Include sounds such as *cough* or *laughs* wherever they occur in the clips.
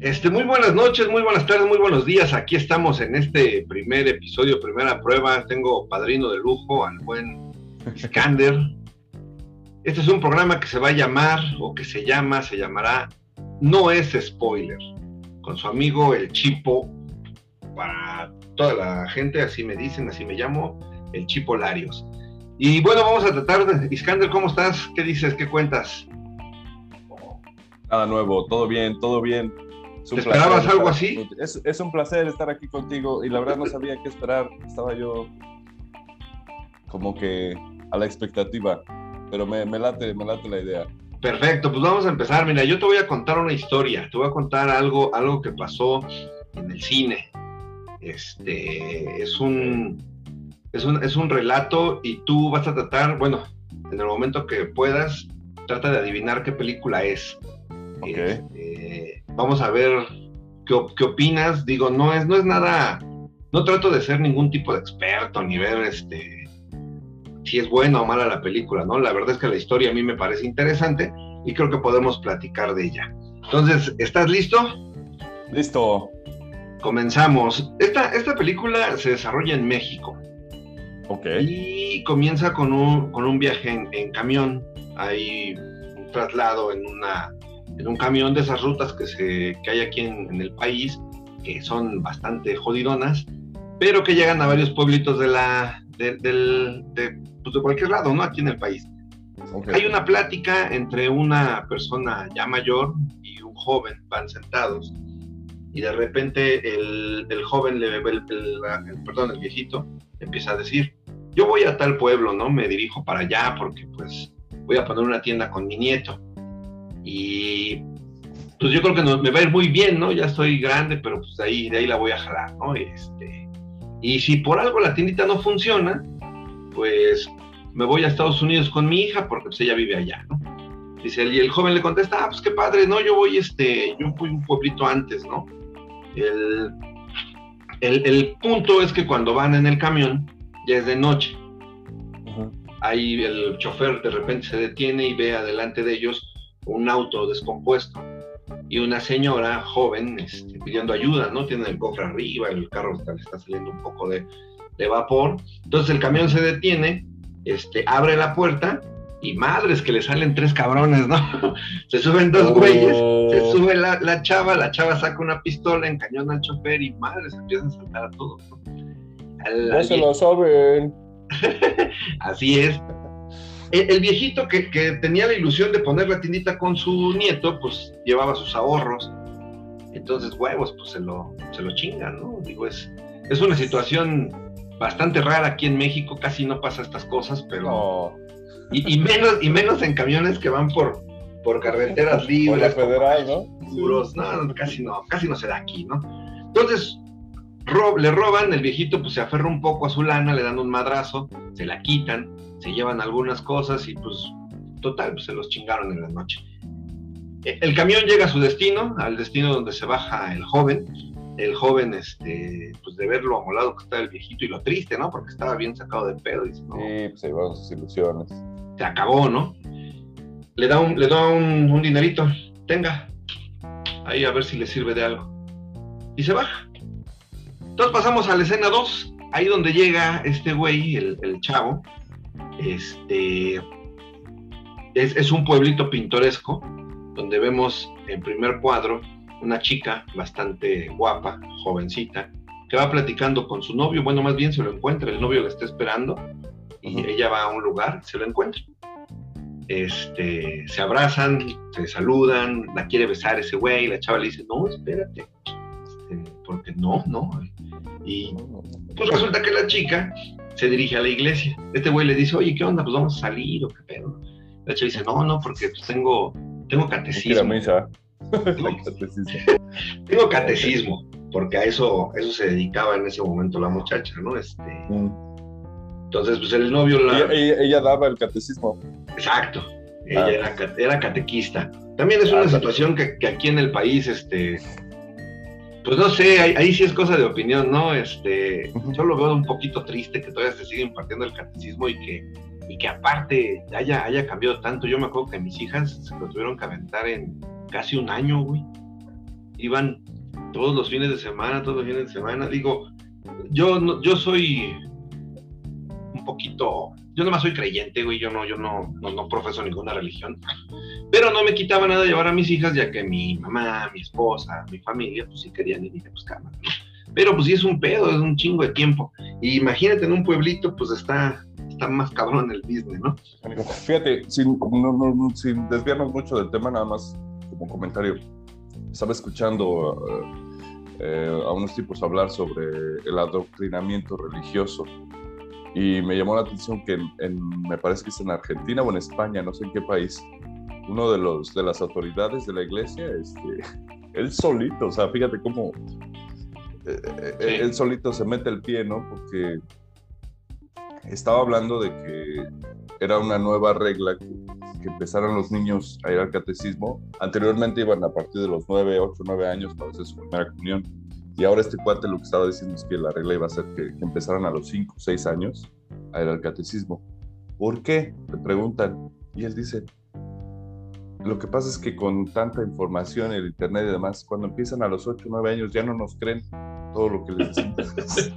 Este, muy buenas noches, muy buenas tardes, muy buenos días. Aquí estamos en este primer episodio, primera prueba. Tengo padrino de lujo al buen Iskander. Este es un programa que se va a llamar, o que se llama, se llamará No es Spoiler, con su amigo el Chipo, para toda la gente, así me dicen, así me llamo, el Chipo Larios. Y bueno, vamos a tratar de... Iskander, ¿cómo estás? ¿Qué dices? ¿Qué cuentas? Nada nuevo, todo bien, todo bien. ¿Te esperabas algo así? Es, un placer estar aquí contigo y la verdad no sabía qué esperar. Estaba yo como que a la expectativa, pero me, late, me late la idea. Perfecto, pues vamos a empezar. Mira, yo te voy a contar una historia, te voy a contar algo, algo que pasó en el cine. Este es un, es un, es un relato y tú vas a tratar, bueno, en el momento que puedas, trata de adivinar qué película es. Okay. Este, vamos a ver qué, opinas. Digo, no es, no es nada, no trato de ser ningún tipo de experto ni ver este si es buena o mala la película, ¿no? La verdad es que la historia a mí me parece interesante y creo que podemos platicar de ella. Entonces, ¿estás listo? Listo. Comenzamos. Esta, esta película se desarrolla en México. Ok. Y comienza con un, con un viaje en, en camión. Hay un traslado en una en un camión de esas rutas que, se, que hay aquí en, el país, que son bastante jodidonas, pero que llegan a varios pueblitos de la de, de, pues de cualquier lado, ¿no? Aquí en el país. Hay una plática entre una persona ya mayor y un joven, van sentados, y de repente el, el joven, le, el, el, perdón, el viejito, empieza a decir, yo voy a tal pueblo, ¿no? Me dirijo para allá porque pues voy a poner una tienda con mi nieto. Y pues yo creo que me va a ir muy bien, ¿no? Ya estoy grande, pero pues de ahí, de ahí la voy a jalar, ¿no? Este, y si por algo la tiendita no funciona, pues me voy a Estados Unidos con mi hija porque pues ella vive allá, ¿no? Dice, y el joven le contesta, ah, pues qué padre, no, yo voy, este, yo fui un pueblito antes, ¿no? El, el, el punto es que cuando van en el camión, ya es de noche. Ahí el chofer de repente se detiene y ve adelante de ellos un auto descompuesto y una señora joven este, pidiendo ayuda, ¿no? Tiene el cofre arriba, el carro está, le está saliendo un poco de, vapor. Entonces el camión se detiene, este, abre la puerta y madres que le salen tres cabrones, ¿no? *laughs* se suben dos güeyes, se oh. sube la, chava, la chava saca una pistola, encañona al chofer y madres empiezan a saltar a todos, ¿no? no se lo saben. *laughs* Así es el, viejito que, tenía la ilusión de poner la tiendita con su nieto, pues llevaba sus ahorros. Entonces, huevos, pues se lo, se lo chingan, ¿no? Digo, es, es una situación bastante rara aquí en México, casi no pasa estas cosas, pero... Y, menos, y menos en camiones que van por, por carreteras libres. federal, ¿no? No, casi no, casi no se da aquí, ¿no? Entonces, le roban, el viejito pues se aferra un poco a su lana, le dan un madrazo, se la quitan, se llevan algunas cosas y pues total, pues se los chingaron en la noche. E, el camión llega a su destino, al destino donde se baja el joven. El joven, este, pues de ver lo amolado que está el viejito y lo triste, ¿no? Porque estaba bien sacado de pedo. Y, ¿no? Sí, pues se llevaron sus ilusiones. Se acabó, ¿no? Le da un, le da un, un dinerito, tenga, ahí a ver si le sirve de algo. Y se baja. Entonces pasamos a la escena 2, ahí donde llega este güey, el, chavo. Este es, un pueblito pintoresco, donde vemos en primer cuadro una chica bastante guapa, jovencita, que va platicando con su novio, bueno, más bien se lo encuentra, el novio le está esperando y ella va a un lugar, se lo encuentra. Este, se abrazan, se saludan, la quiere besar ese güey, la chava le dice, no, espérate, este, porque no, no, y pues resulta que la chica se dirige a la iglesia. Este güey le dice, oye, ¿qué onda? Pues vamos a salir o qué pedo. La chica dice, no, no, porque pues tengo, tengo catecismo. Misa. *laughs* tengo catecismo, porque a eso, eso se dedicaba en ese momento la muchacha, ¿no? Este, mm. Entonces, pues el novio la... Ella, daba el catecismo. Exacto. Ella ah. era, era, catequista. También es una ah, situación que, que, aquí en el país, este, pues no sé, ahí, sí es cosa de opinión, ¿no? Este, yo lo veo un poquito triste que todavía se sigue impartiendo el catecismo y que, y que aparte haya, haya cambiado tanto. Yo me acuerdo que mis hijas se lo tuvieron que aventar en casi un año, güey. iban todos los fines de semana, todos los fines de semana. Digo, yo, yo soy un poquito, yo nomás soy creyente, güey, yo no, yo no, no, profeso ninguna religión, pero no me quitaba nada llevar a mis hijas, ya que mi mamá, mi esposa, mi familia, pues sí querían ir y pues cámara, Pero pues sí es un pedo, es un chingo de tiempo. Y imagínate en un pueblito, pues está, está más cabrón el business, ¿no? Fíjate, sin, sin desviarnos mucho del tema, nada más como comentario, estaba escuchando eh, a unos tipos hablar sobre el adoctrinamiento religioso y me llamó la atención que me parece que es en Argentina o en España, no sé en qué país, uno de los de las autoridades de la iglesia, este, *laughs* él solito, o sea, fíjate cómo eh, eh, él solito se mete el pie, ¿no? Porque estaba hablando de que era una nueva regla que, empezaran los niños a ir al catecismo. Anteriormente iban a partir de los 9, 8, 9 años para hacer su primera comunión. Y ahora este cuate lo que estaba diciendo es que la regla iba a ser que, empezaran a los 5, 6 años a ir al catecismo. ¿Por qué? Le preguntan. Y él dice, lo que pasa es que con tanta información, el internet y demás, cuando empiezan a los 8, 9 años ya no nos creen todo lo que les decimos.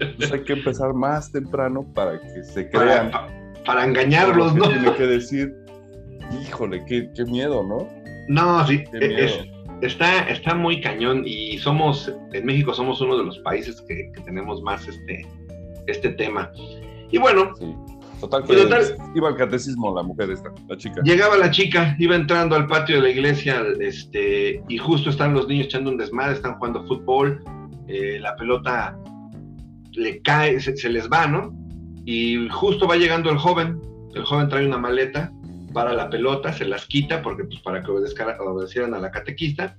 Entonces hay que empezar más temprano para que se crean. Para, engañarlos, ¿no? Tiene que decir, híjole, qué, qué miedo, ¿no? No, sí, está, está muy cañón y somos, en México somos uno de los países que, tenemos más este, este tema. Y bueno, Total, que iba al catecismo la mujer esta, la chica. Llegaba la chica, iba entrando al patio de la iglesia, este, y justo están los niños echando un desmadre, están jugando fútbol, eh, la pelota le cae, se, les va, ¿no? Y justo va llegando el joven, el joven trae una maleta para la pelota, se las quita porque pues para que obedecieran a la catequista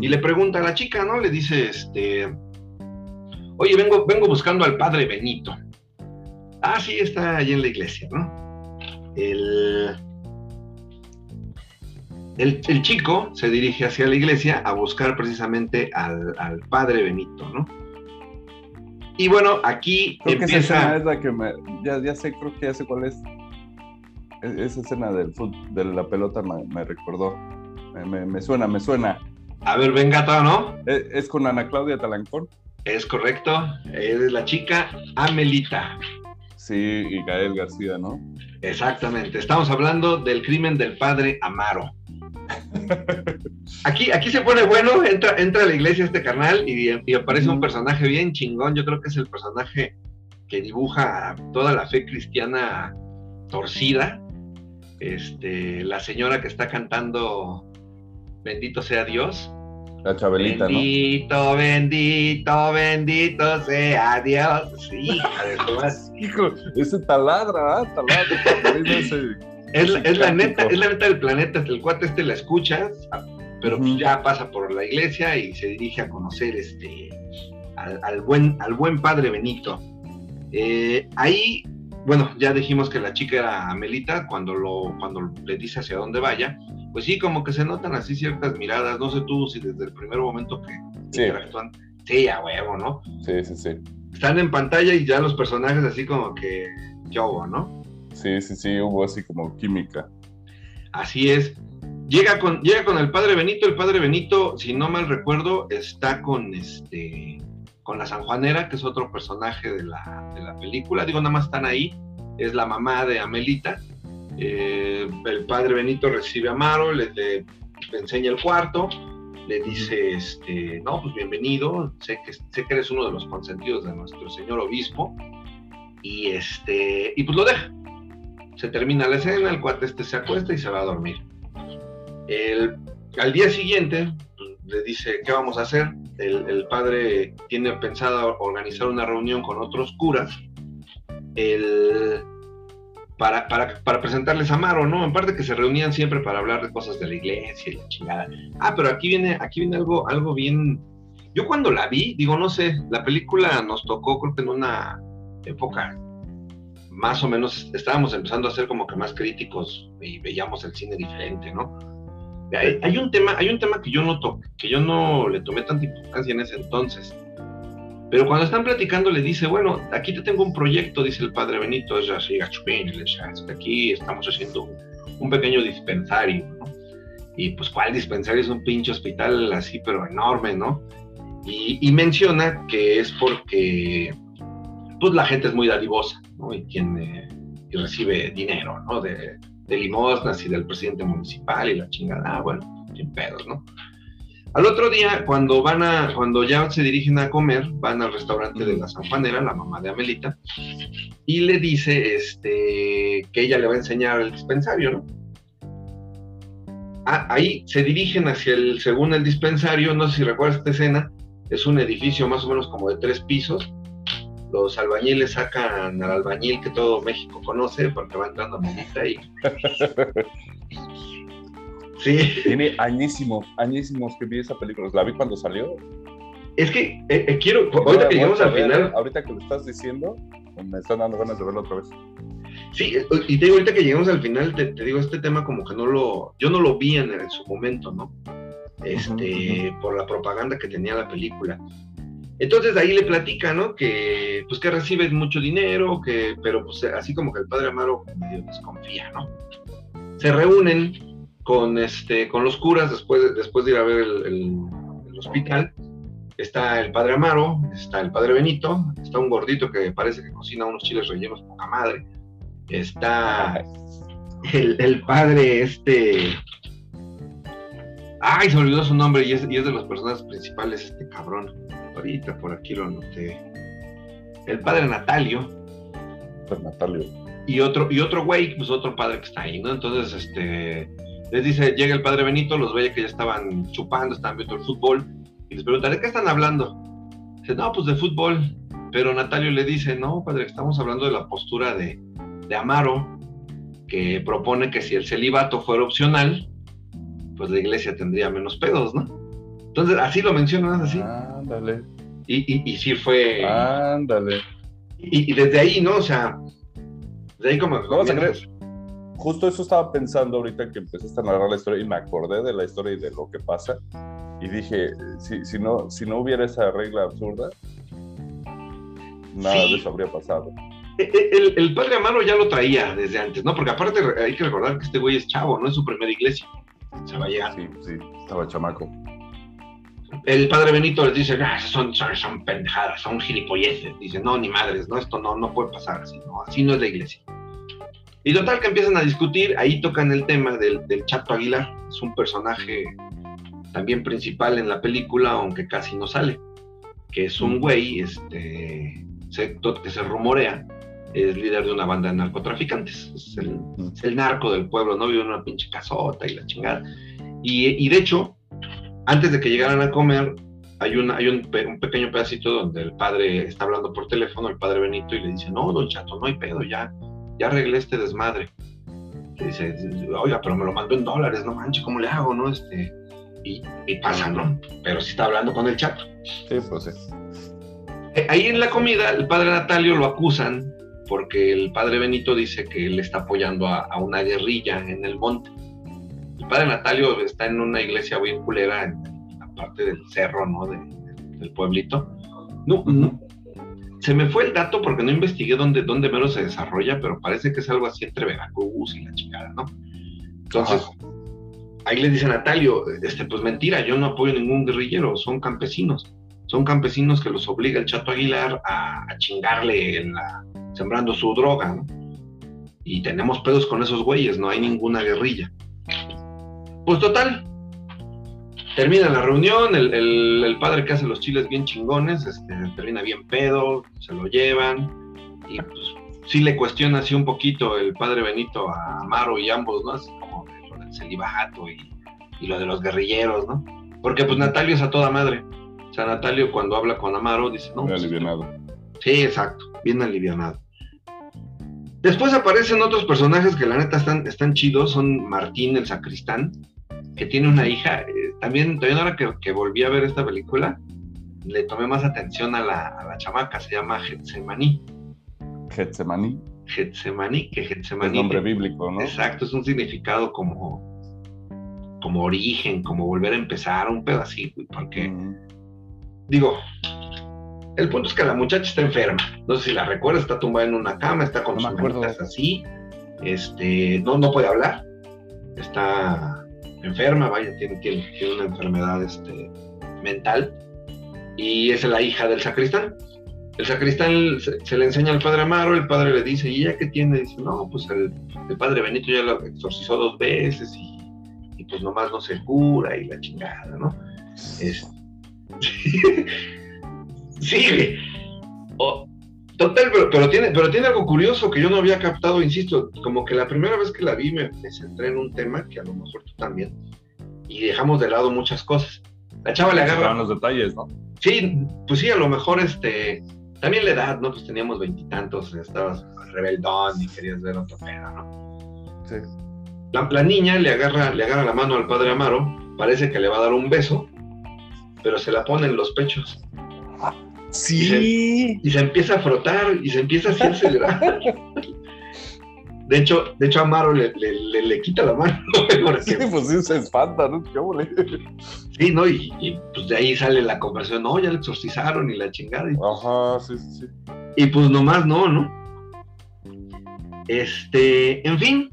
y le pregunta a la chica, ¿no? Le dice, este, oye, vengo, vengo buscando al padre Benito. Ah, sí, está allí en la iglesia, ¿no? El, el, chico se dirige hacia la iglesia a buscar precisamente al, padre Benito, ¿no? Y bueno, aquí creo empieza... Que esa escena es la que me... Ya, sé, creo que ya sé cuál es. E, esa escena del de la pelota me, recordó. Me, suena, me suena. A ver, venga, todo, ¿no? ¿Es, ¿Es, con Ana Claudia Talancón? Es correcto. Es la chica Amelita. Sí, y Gael García, ¿no? Exactamente. Estamos hablando del crimen del padre Amaro. Aquí, aquí se pone bueno, entra, entra a la iglesia este carnal y, aparece un personaje bien chingón. Yo creo que es el personaje que dibuja toda la fe cristiana torcida. Este, la señora que está cantando Bendito sea Dios. La Chabelita, bendito, Bendito, bendito, sea Dios. Sí, *laughs* Hijo, ese taladra, ¿ah? taladra. Es, la neta, es la neta del planeta, el cuate este la escuchas, pero pues ya pasa por la iglesia y se dirige a conocer este al, buen, al buen padre Benito. Eh, ahí, bueno, ya dijimos que la chica era Amelita, cuando, lo, cuando le dice hacia dónde vaya, pues sí, como que se notan así ciertas miradas, no sé tú si desde el primer momento que sí. interactúan, sí, a huevo, ¿no? Sí, sí, sí. Están en pantalla y ya los personajes así como que, yo, ¿no? Sí, sí, sí, hubo así como química. Así es. Llega con, llega con el padre Benito. El padre Benito, si no mal recuerdo, está con este con la Sanjuanera, que es otro personaje de la, película. Digo, nada más están ahí. Es la mamá de Amelita. Eh, el padre Benito recibe a Maro, le, enseña el cuarto, le dice, este, no, pues bienvenido, sé que, sé que eres uno de los consentidos de nuestro señor obispo, y este, y pues lo deja. Se termina la escena, el cuate este se acuesta y se va a dormir. El, al día siguiente pues, le dice, ¿qué vamos a hacer? El, padre tiene pensado organizar una reunión con otros curas. El, para, para, para, presentarles a Maro, ¿no? En parte que se reunían siempre para hablar de cosas de la iglesia y la chingada. Ah, pero aquí viene, aquí viene algo, algo bien... Yo cuando la vi, digo, no sé, la película nos tocó creo que en una época más o menos estábamos empezando a ser como que más críticos y veíamos el cine diferente, ¿no? Hay, un tema, hay un tema que yo no que yo no le tomé tanta importancia en ese entonces. Pero cuando están platicando le dice, bueno, aquí te tengo un proyecto, dice el padre Benito, es así, aquí estamos haciendo un, pequeño dispensario, ¿no? Y pues, ¿cuál dispensario? Es un pinche hospital así, pero enorme, ¿no? Y, menciona que es porque, pues, la gente es muy dadivosa, ¿no? Y tiene, y recibe dinero, ¿no? De, de limosnas y del presidente municipal y la chingada, ah, bueno, sin pedos, ¿no? Al otro día, cuando van a, cuando ya se dirigen a comer, van al restaurante de la San Juanera, la mamá de Amelita, y le dice este, que ella le va a enseñar el dispensario, ¿no? Ah, ahí se dirigen hacia el, según el dispensario, no sé si recuerdas esta escena, es un edificio más o menos como de tres pisos. Los albañiles sacan al albañil que todo México conoce porque va entrando a Amelita y *laughs* Sí. Tiene añísimos, añísimos que vi esa película. La vi cuando salió. Es que eh, eh, quiero, ahorita que llegamos al final. Ahorita que lo estás diciendo, me están dando ganas de verlo otra vez. Sí, eh, y te digo, ahorita que llegamos al final, te, digo, este tema como que no lo, yo no lo vi en, su momento, ¿no? Este, por la propaganda que tenía la película. Entonces ahí le platica, ¿no? Que pues que recibe mucho dinero, que, pero pues así como que el padre Amaro medio desconfía, ¿no? Se reúnen con, este, con los curas después de, después de ir a ver el, hospital. Está el padre Amaro, está el padre Benito, está un gordito que parece que cocina unos chiles rellenos poca madre. Está el, padre este... Ay, se me olvidó su nombre y es, y es de los personajes principales, este cabrón. Ahorita por aquí lo anoté. El padre Natalio. Natalio. Y otro, y otro güey, pues otro padre que está ahí, ¿no? Entonces, este les dice, llega el padre Benito, los ve que ya estaban chupando, estaban viendo el fútbol, y les pregunta, ¿de qué están hablando? Dice, no, pues de fútbol. Pero Natalio le dice, no, padre, estamos hablando de la postura de, de Amaro, que propone que si el celibato fuera opcional, pues la iglesia tendría menos pedos, ¿no? Entonces, así lo mencionan, así. Ándale. Y, y, y sí fue. Ándale. Y, y, desde ahí, ¿no? O sea, desde ahí como. ¿Cómo se crees? Justo eso estaba pensando ahorita que empezaste a narrar la historia y me acordé de la historia y de lo que pasa. Y dije, si, si no, si no hubiera esa regla absurda, nada de eso habría pasado. E, e, el, el, padre Amaro ya lo traía desde antes, ¿no? Porque aparte hay que recordar que este güey es chavo, no es su primera iglesia. Se va a llegar. Sí, sí, estaba chamaco. El padre Benito les dice, ah, son, son, son pendejadas, son gilipolleces. Dice, no, ni madres, no, esto no, no puede pasar así, no, así no es la iglesia. Y total que empiezan a discutir, ahí tocan el tema del, Chato Aguilar, es un personaje también principal en la película, aunque casi no sale, que es un güey este, que se rumorea, es líder de una banda de narcotraficantes, es el, narco del pueblo, ¿no? Vive en una pinche casota y la chingada. Y, de hecho, antes de que llegaran a comer, hay, una, hay un, un, pequeño pedacito donde el padre está hablando por teléfono, el padre Benito, y le dice, no, don Chato, no hay pedo, ya, ya arreglé este desmadre. Y dice, oiga, pero me lo mandó en dólares, no manches, ¿cómo le hago, no? Este, y, pasa, ¿no? Pero sí está hablando con el chato. Sí, pues sí. Eh, ahí en la comida, el padre Natalio lo acusan porque el padre Benito dice que él está apoyando a, una guerrilla en el monte. El padre Natalio está en una iglesia bien culera en la parte del cerro, ¿no? del pueblito. No, no, se me fue el dato porque no investigué dónde, dónde menos se desarrolla, pero parece que es algo así entre Veracruz y la chingada, ¿no? Entonces, ahí le dice a Natalio, este, pues mentira, yo no apoyo ningún guerrillero, son campesinos. Son campesinos que los obliga el Chato Aguilar a, chingarle en la, sembrando su droga, ¿no? Y tenemos pedos con esos güeyes, no hay ninguna guerrilla. Pues total, termina la reunión, el, padre que hace los chiles bien chingones, este, termina bien pedo, se lo llevan, y pues sí le cuestiona así un poquito el padre Benito a Amaro y ambos, ¿no? Así como lo del celibato y, lo de los guerrilleros, ¿no? Porque pues Natalio es a toda madre. O sea, Natalio cuando habla con Amaro dice, no. Bien pues, alivianado. Sí, exacto, bien alivianado. Después aparecen otros personajes que la neta están, están chidos, son Martín el sacristán, que tiene una hija. También, también ahora que, que, volví a ver esta película, le tomé más atención a la, a la chamaca, se llama Getsemaní. Getsemaní. Getsemaní, que Getsemaní. Es nombre bíblico, ¿no? Exacto, es un significado como, como origen, como volver a empezar, un pedacito, porque, digo, el punto es que la muchacha está enferma. No sé si la recuerdas, está tumbada en una cama, está con sus manitas así, este, no, no puede hablar, está enferma, vaya, tiene, tiene, tiene una enfermedad este, mental, y es la hija del sacristán. El sacristán se, le enseña al padre Amaro, el padre le dice, ¿y ella qué tiene? Dice, no, pues el, padre Benito ya lo exorcizó dos veces y, pues nomás no se cura y la chingada, ¿no? Es... *laughs* sí, total, pero, tiene, pero tiene algo curioso que yo no había captado, insisto, como que la primera vez que la vi me, me centré en un tema que a lo mejor tú también, y dejamos de lado muchas cosas. La chava le agarra... los detalles, ¿no? Sí, pues sí, a lo mejor este también la edad, ¿no? Pues teníamos veintitantos, estabas rebeldón y querías ver otro pedo, ¿no? Sí. La, niña le agarra, le agarra la mano al padre Amaro, parece que le va a dar un beso, pero se la pone en los pechos. Sí. Y se, empieza a frotar y se empieza así a acelerar. De hecho, de hecho Amaro le, le, quita la mano. *laughs* sí, pues sí, se espanta, ¿no? Sí, ¿no? Y, pues de ahí sale la conversación, no, ya le exorcizaron y la chingada. Ajá, sí, sí, sí. Y pues nomás no, ¿no? Este, en fin,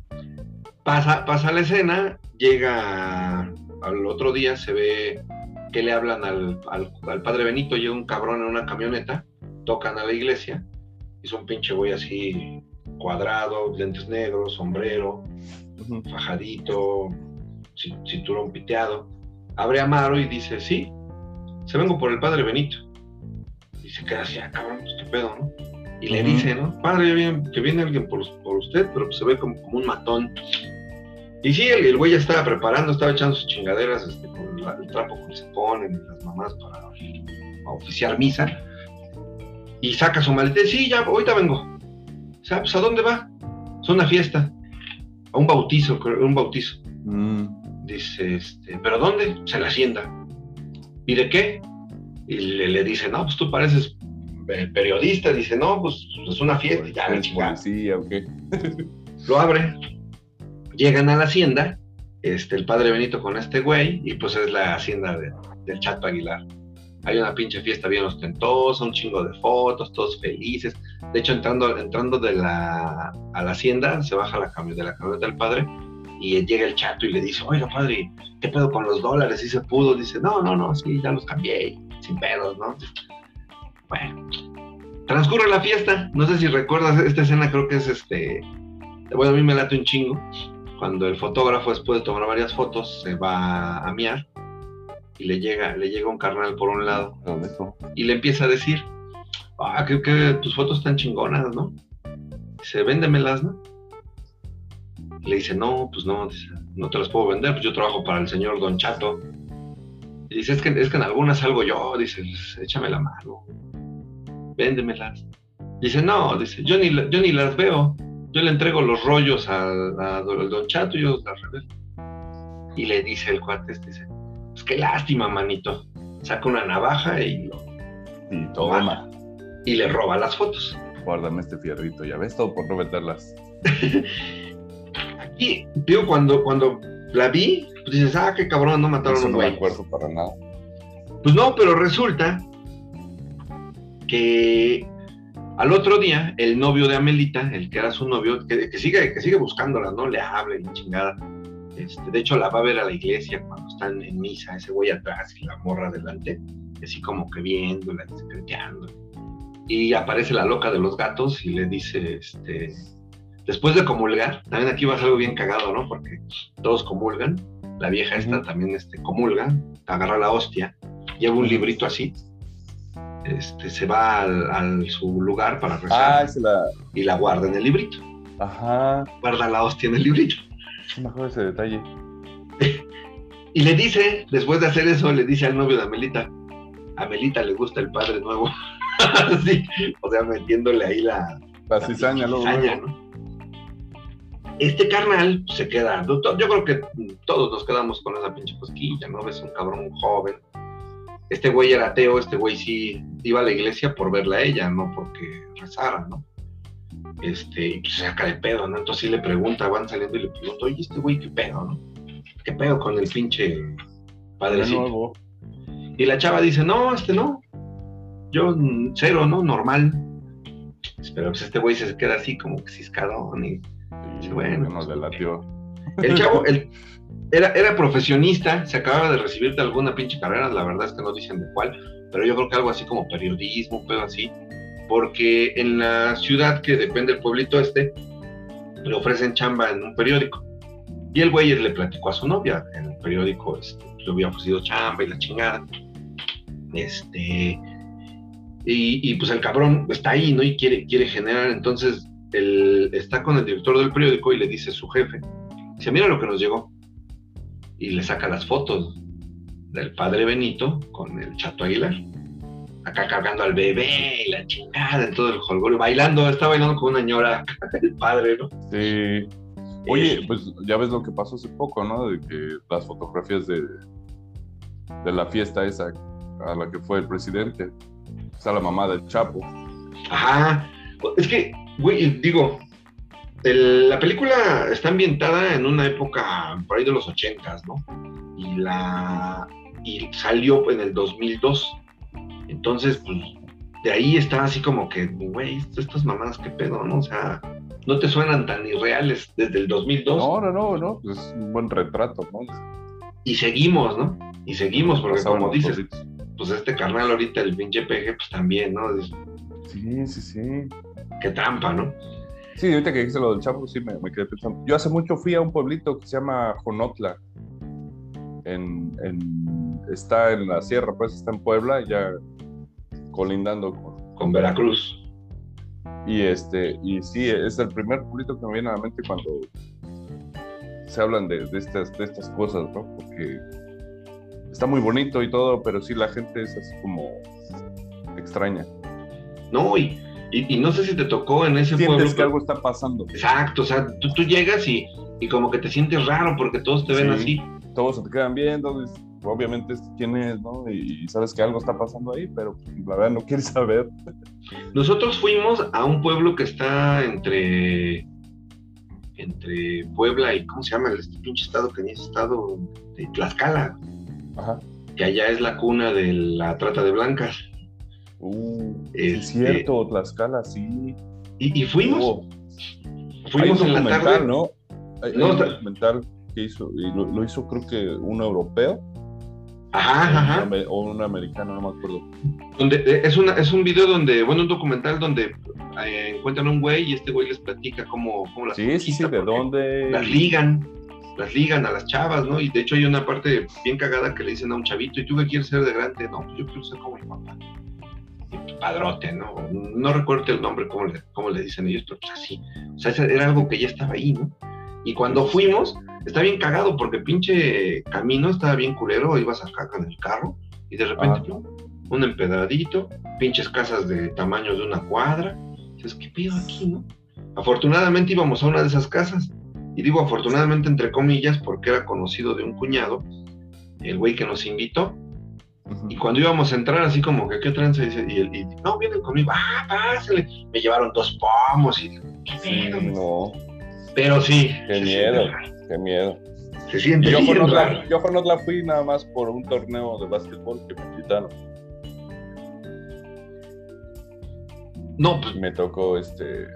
pasa, pasa la escena, llega al otro día, se ve que le hablan al, al, padre Benito, llega un cabrón en una camioneta, tocan a la iglesia, y son pinche güey así cuadrado, lentes negros, sombrero, fajadito, cinturón piteado. Abre Amaro y dice, sí, se vengo por el padre Benito. Y se queda así, ah, cabrón, pues qué pedo, ¿no? Y le dice, ¿no? Padre, que viene alguien por, usted, pero se ve como, un matón. Y sí, el, güey ya estaba preparando, estaba echando sus chingaderas este, el trapo que se ponen las mamás para, oficiar misa. Y saca su maleta, sí, ya, ahorita vengo. ¿Sabes a dónde va? Es una fiesta, a un bautizo, un bautizo. Mm. Dice, este, ¿pero dónde? Se pues la hacienda. ¿Y de qué? Y le, dice, no, pues tú pareces periodista. Dice, no, pues es una fiesta. Ya la Sí, ok. *laughs* Lo abre. Llegan a la hacienda, este, el padre Benito con este güey, y pues es la hacienda del Chato Aguilar hay una pinche fiesta bien ostentosa, un chingo de fotos, todos felices. De hecho, entrando, entrando de la, a la hacienda, se baja la de la camioneta del padre y llega el chato y le dice, oiga padre, ¿qué pedo con los dólares? ¿Sí se pudo? Dice, no, no, no, sí, ya los cambié, sin pedos, ¿no? Bueno, transcurre la fiesta, no sé si recuerdas esta escena, creo que es este, bueno, a mí me late un chingo, cuando el fotógrafo después de tomar varias fotos se va a miar y le llega, le llega un carnal por un lado y le empieza a decir, ah, creo que tus fotos están chingonas, ¿no? Dice, véndemelas, ¿no? le dice, no, pues no, no te las puedo vender, pues yo trabajo para el señor Don Chato. Y dice, es que, es que en algunas salgo yo, dice, échame la mano, véndemelas. Dice, no, dice, yo ni, yo ni las veo, yo le entrego los rollos al, Don Chato y yo las revelo. Y le dice el cuate, este, dice, pues qué lástima, manito. Saca una navaja y lo. Y toma. Y le roba las fotos. Guárdame este fierrito, ya ves todo por no meterlas. *laughs* Aquí, digo, cuando, cuando la vi, pues dices, ah, qué cabrón, no mataron a un güey. No me acuerdo para nada. Pues no, pero resulta que al otro día, el novio de Amelita, el que era su novio, que, sigue, que sigue buscándola, ¿no? Le habla y chingada este, de hecho, la va a ver a la iglesia cuando están en misa, ese güey atrás y la morra delante, así como que viéndola, secreteando. Y aparece la loca de los gatos y le dice, este, después de comulgar, también aquí va a ser algo bien cagado, ¿no? Porque todos comulgan, la vieja esta también este, comulga, agarra la hostia, lleva un librito así, este, se va al, su lugar para rezar ah, y la guarda en el librito. Ajá. Guarda la hostia en el librito. Mejor ese detalle. *laughs* y le dice, después de hacer eso, le dice al novio de Amelita, a Amelita le gusta el padre nuevo. *laughs* sí, o sea, metiéndole ahí la, la cizaña, ¿no? Este carnal se queda, yo creo que todos nos quedamos con esa pinche cosquilla, ¿no? Ves un cabrón joven. Este güey era ateo, este güey sí iba a la iglesia por verla a ella, no porque rezara, ¿no? este, y pues se saca de pedo, ¿no? Entonces sí le pregunta, van saliendo y le pregunto, oye, este güey, ¿qué pedo, no? ¿Qué pedo con el pinche padrecito? Y la chava dice, no, este no, yo cero, ¿no? Normal. Pero pues este güey se queda así como que ciscadón y dice, bueno. Pues, le latió. El chavo, el, era, era profesionista, se acababa de recibir de alguna pinche carrera, la verdad es que no dicen de cuál, pero yo creo que algo así como periodismo, pero así, porque en la ciudad que depende del pueblito este, le ofrecen chamba en un periódico. Y el güey le platicó a su novia, en el periódico este, le había ofrecido chamba y la chingada. Este, y, pues el cabrón está ahí, ¿no? Y quiere, quiere generar, entonces él está con el director del periódico y le dice a su jefe, dice, mira lo que nos llegó. Y le saca las fotos del padre Benito con el Chato Aguilar. Acá cargando al bebé y la chingada en todo el jolgorio, bailando, está bailando con una ñora, *laughs* el padre, ¿no? Sí. Oye, pues ya ves lo que pasó hace poco, ¿no? De que las fotografías de, de la fiesta esa a la que fue el presidente, está la mamá del Chapo. Ajá, es que, güey, digo, la película está ambientada en una época por ahí de los ochentas, ¿no? Y la y salió en el 2002. Entonces, pues, de ahí está así como que, güey, estas mamadas, qué pedo, ¿no? O sea, no te suenan tan irreales desde el 2002. No, no, no, no, pues, es un buen retrato, ¿no? Y seguimos, ¿no? Y seguimos, porque como dices, pues este carnal ahorita, el pinche peje, pues también, ¿no? Sí, sí, sí. Qué trampa, ¿no? Sí, ahorita que dijiste lo del Chapo, sí me, quedé pensando. Yo hace mucho fui a un pueblito que se llama Jonotla. En, está en la sierra, pues está en Puebla, ya colindando con, con Veracruz. Y este, y sí, es el primer pueblito que me viene a la mente cuando se hablan de, estas, de estas cosas, ¿no? Porque está muy bonito y todo, pero sí la gente es así como extraña. No, y, y, no sé si te tocó en ese Sientes pueblo. que algo está pasando. Exacto, o sea, tú, tú llegas y, y, como que te sientes raro porque todos te ven así. Todos se te quedan viendo, obviamente quién es, ¿no? Y, sabes que algo está pasando ahí, pero la verdad no quieres saber. Nosotros fuimos a un pueblo que está entre entre Puebla y ¿cómo se llama? Este pinche estado que ni es estado de Tlaxcala. Ajá. Que allá es la cuna de la trata de blancas. Uh, es este, cierto, Tlaxcala, sí. Y, fuimos. Fuimos en la tarde. ¿no? Hay, no, un documental que hizo, y lo, hizo creo que un europeo. Ajá, ajá. O un americano, no me acuerdo. Donde, eh, es, una, es un video donde, bueno, un documental donde eh, encuentran un güey y este güey les platica cómo, cómo las Sí, sí, sí, de dónde. Las ligan las ligan a las chavas, ¿no? Y de hecho hay una parte bien cagada que le dicen a un chavito, ¿y tú qué quieres ser de grande? No, pues yo quiero ser como mi papá. Padrote, ¿no? No recuerdo el nombre, cómo le, cómo le dicen ellos, pero pues así. O sea, era algo que ya estaba ahí, ¿no? Y cuando fuimos, está bien cagado porque pinche camino estaba bien culero, ibas acá con el carro y de repente, ah. un empedradito, pinches casas de tamaño de una cuadra. Dices, ¿qué pido aquí, no? Afortunadamente íbamos a una de esas casas y digo afortunadamente entre comillas porque era conocido de un cuñado, el güey que nos invitó. Y cuando íbamos a entrar, así como que, ¿qué tranza? Y, y, no, vienen conmigo, ah, pásale. Me llevaron dos pomos y, ¿qué No. Pero sí. Qué miedo, qué miedo. Se siente yo con, otra, yo con otra fui nada más por un torneo de básquetbol que me invitaron. No, pues. Me tocó este.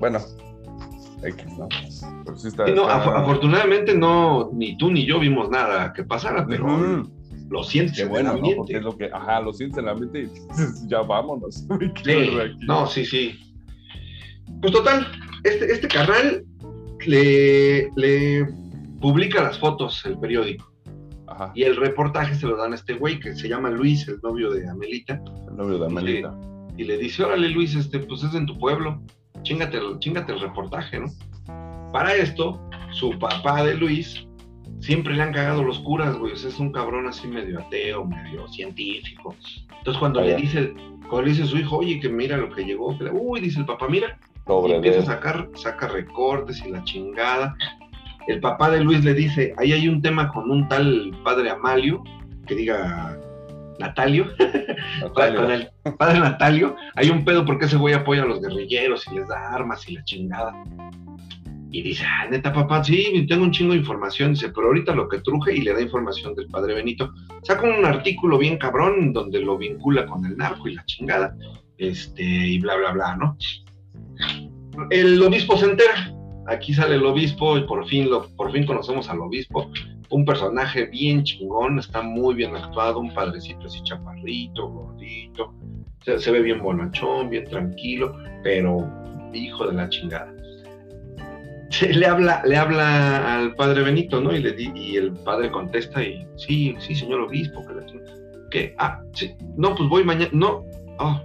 Bueno, ¿no? afortunadamente no, ni tú ni yo vimos nada que pasara, pero lo sientes en bueno, ¿no? Porque es lo que, ajá, lo sientes en la mente y ya vámonos. *laughs* no, sí, sí. Pues total, este, este carnal le, le publica las fotos el periódico. Ajá. Y el reportaje se lo dan a este güey que se llama Luis, el novio de Amelita. El novio de Amelita. Y le, y le dice, órale Luis, este, pues es en tu pueblo chingate, chingate el reportaje, ¿no? Para esto, su papá de Luis siempre le han cagado los curas, güey. O sea, es un cabrón así medio ateo, medio científico. Entonces, cuando le dice, cuando le dice a su hijo, oye, que mira lo que llegó, que le, uy, dice el papá, mira, y empieza a sacar, saca recortes y la chingada. El papá de Luis le dice, ahí hay un tema con un tal padre Amalio, que diga Natalio, *laughs* con el padre Natalio, hay un pedo porque ese güey apoya a los guerrilleros y les da armas y la chingada. Y dice, ah, neta, papá, sí, tengo un chingo de información. Dice, pero ahorita lo que truje y le da información del padre Benito. Saca un artículo bien cabrón donde lo vincula con el narco y la chingada. Este, y bla, bla, bla, ¿no? El obispo se entera. aquí sale el obispo y por fin, lo, por fin conocemos al obispo. Un personaje bien chingón, está muy bien actuado, un padrecito así chaparrito, gordito. Se, ve bien bonachón, bien tranquilo, pero hijo de la chingada. Le habla, le habla al padre Benito, ¿no? Y, le y el padre contesta y, sí, sí, señor obispo, que ¿Qué? Ah, sí, no, pues voy mañana, no, oh,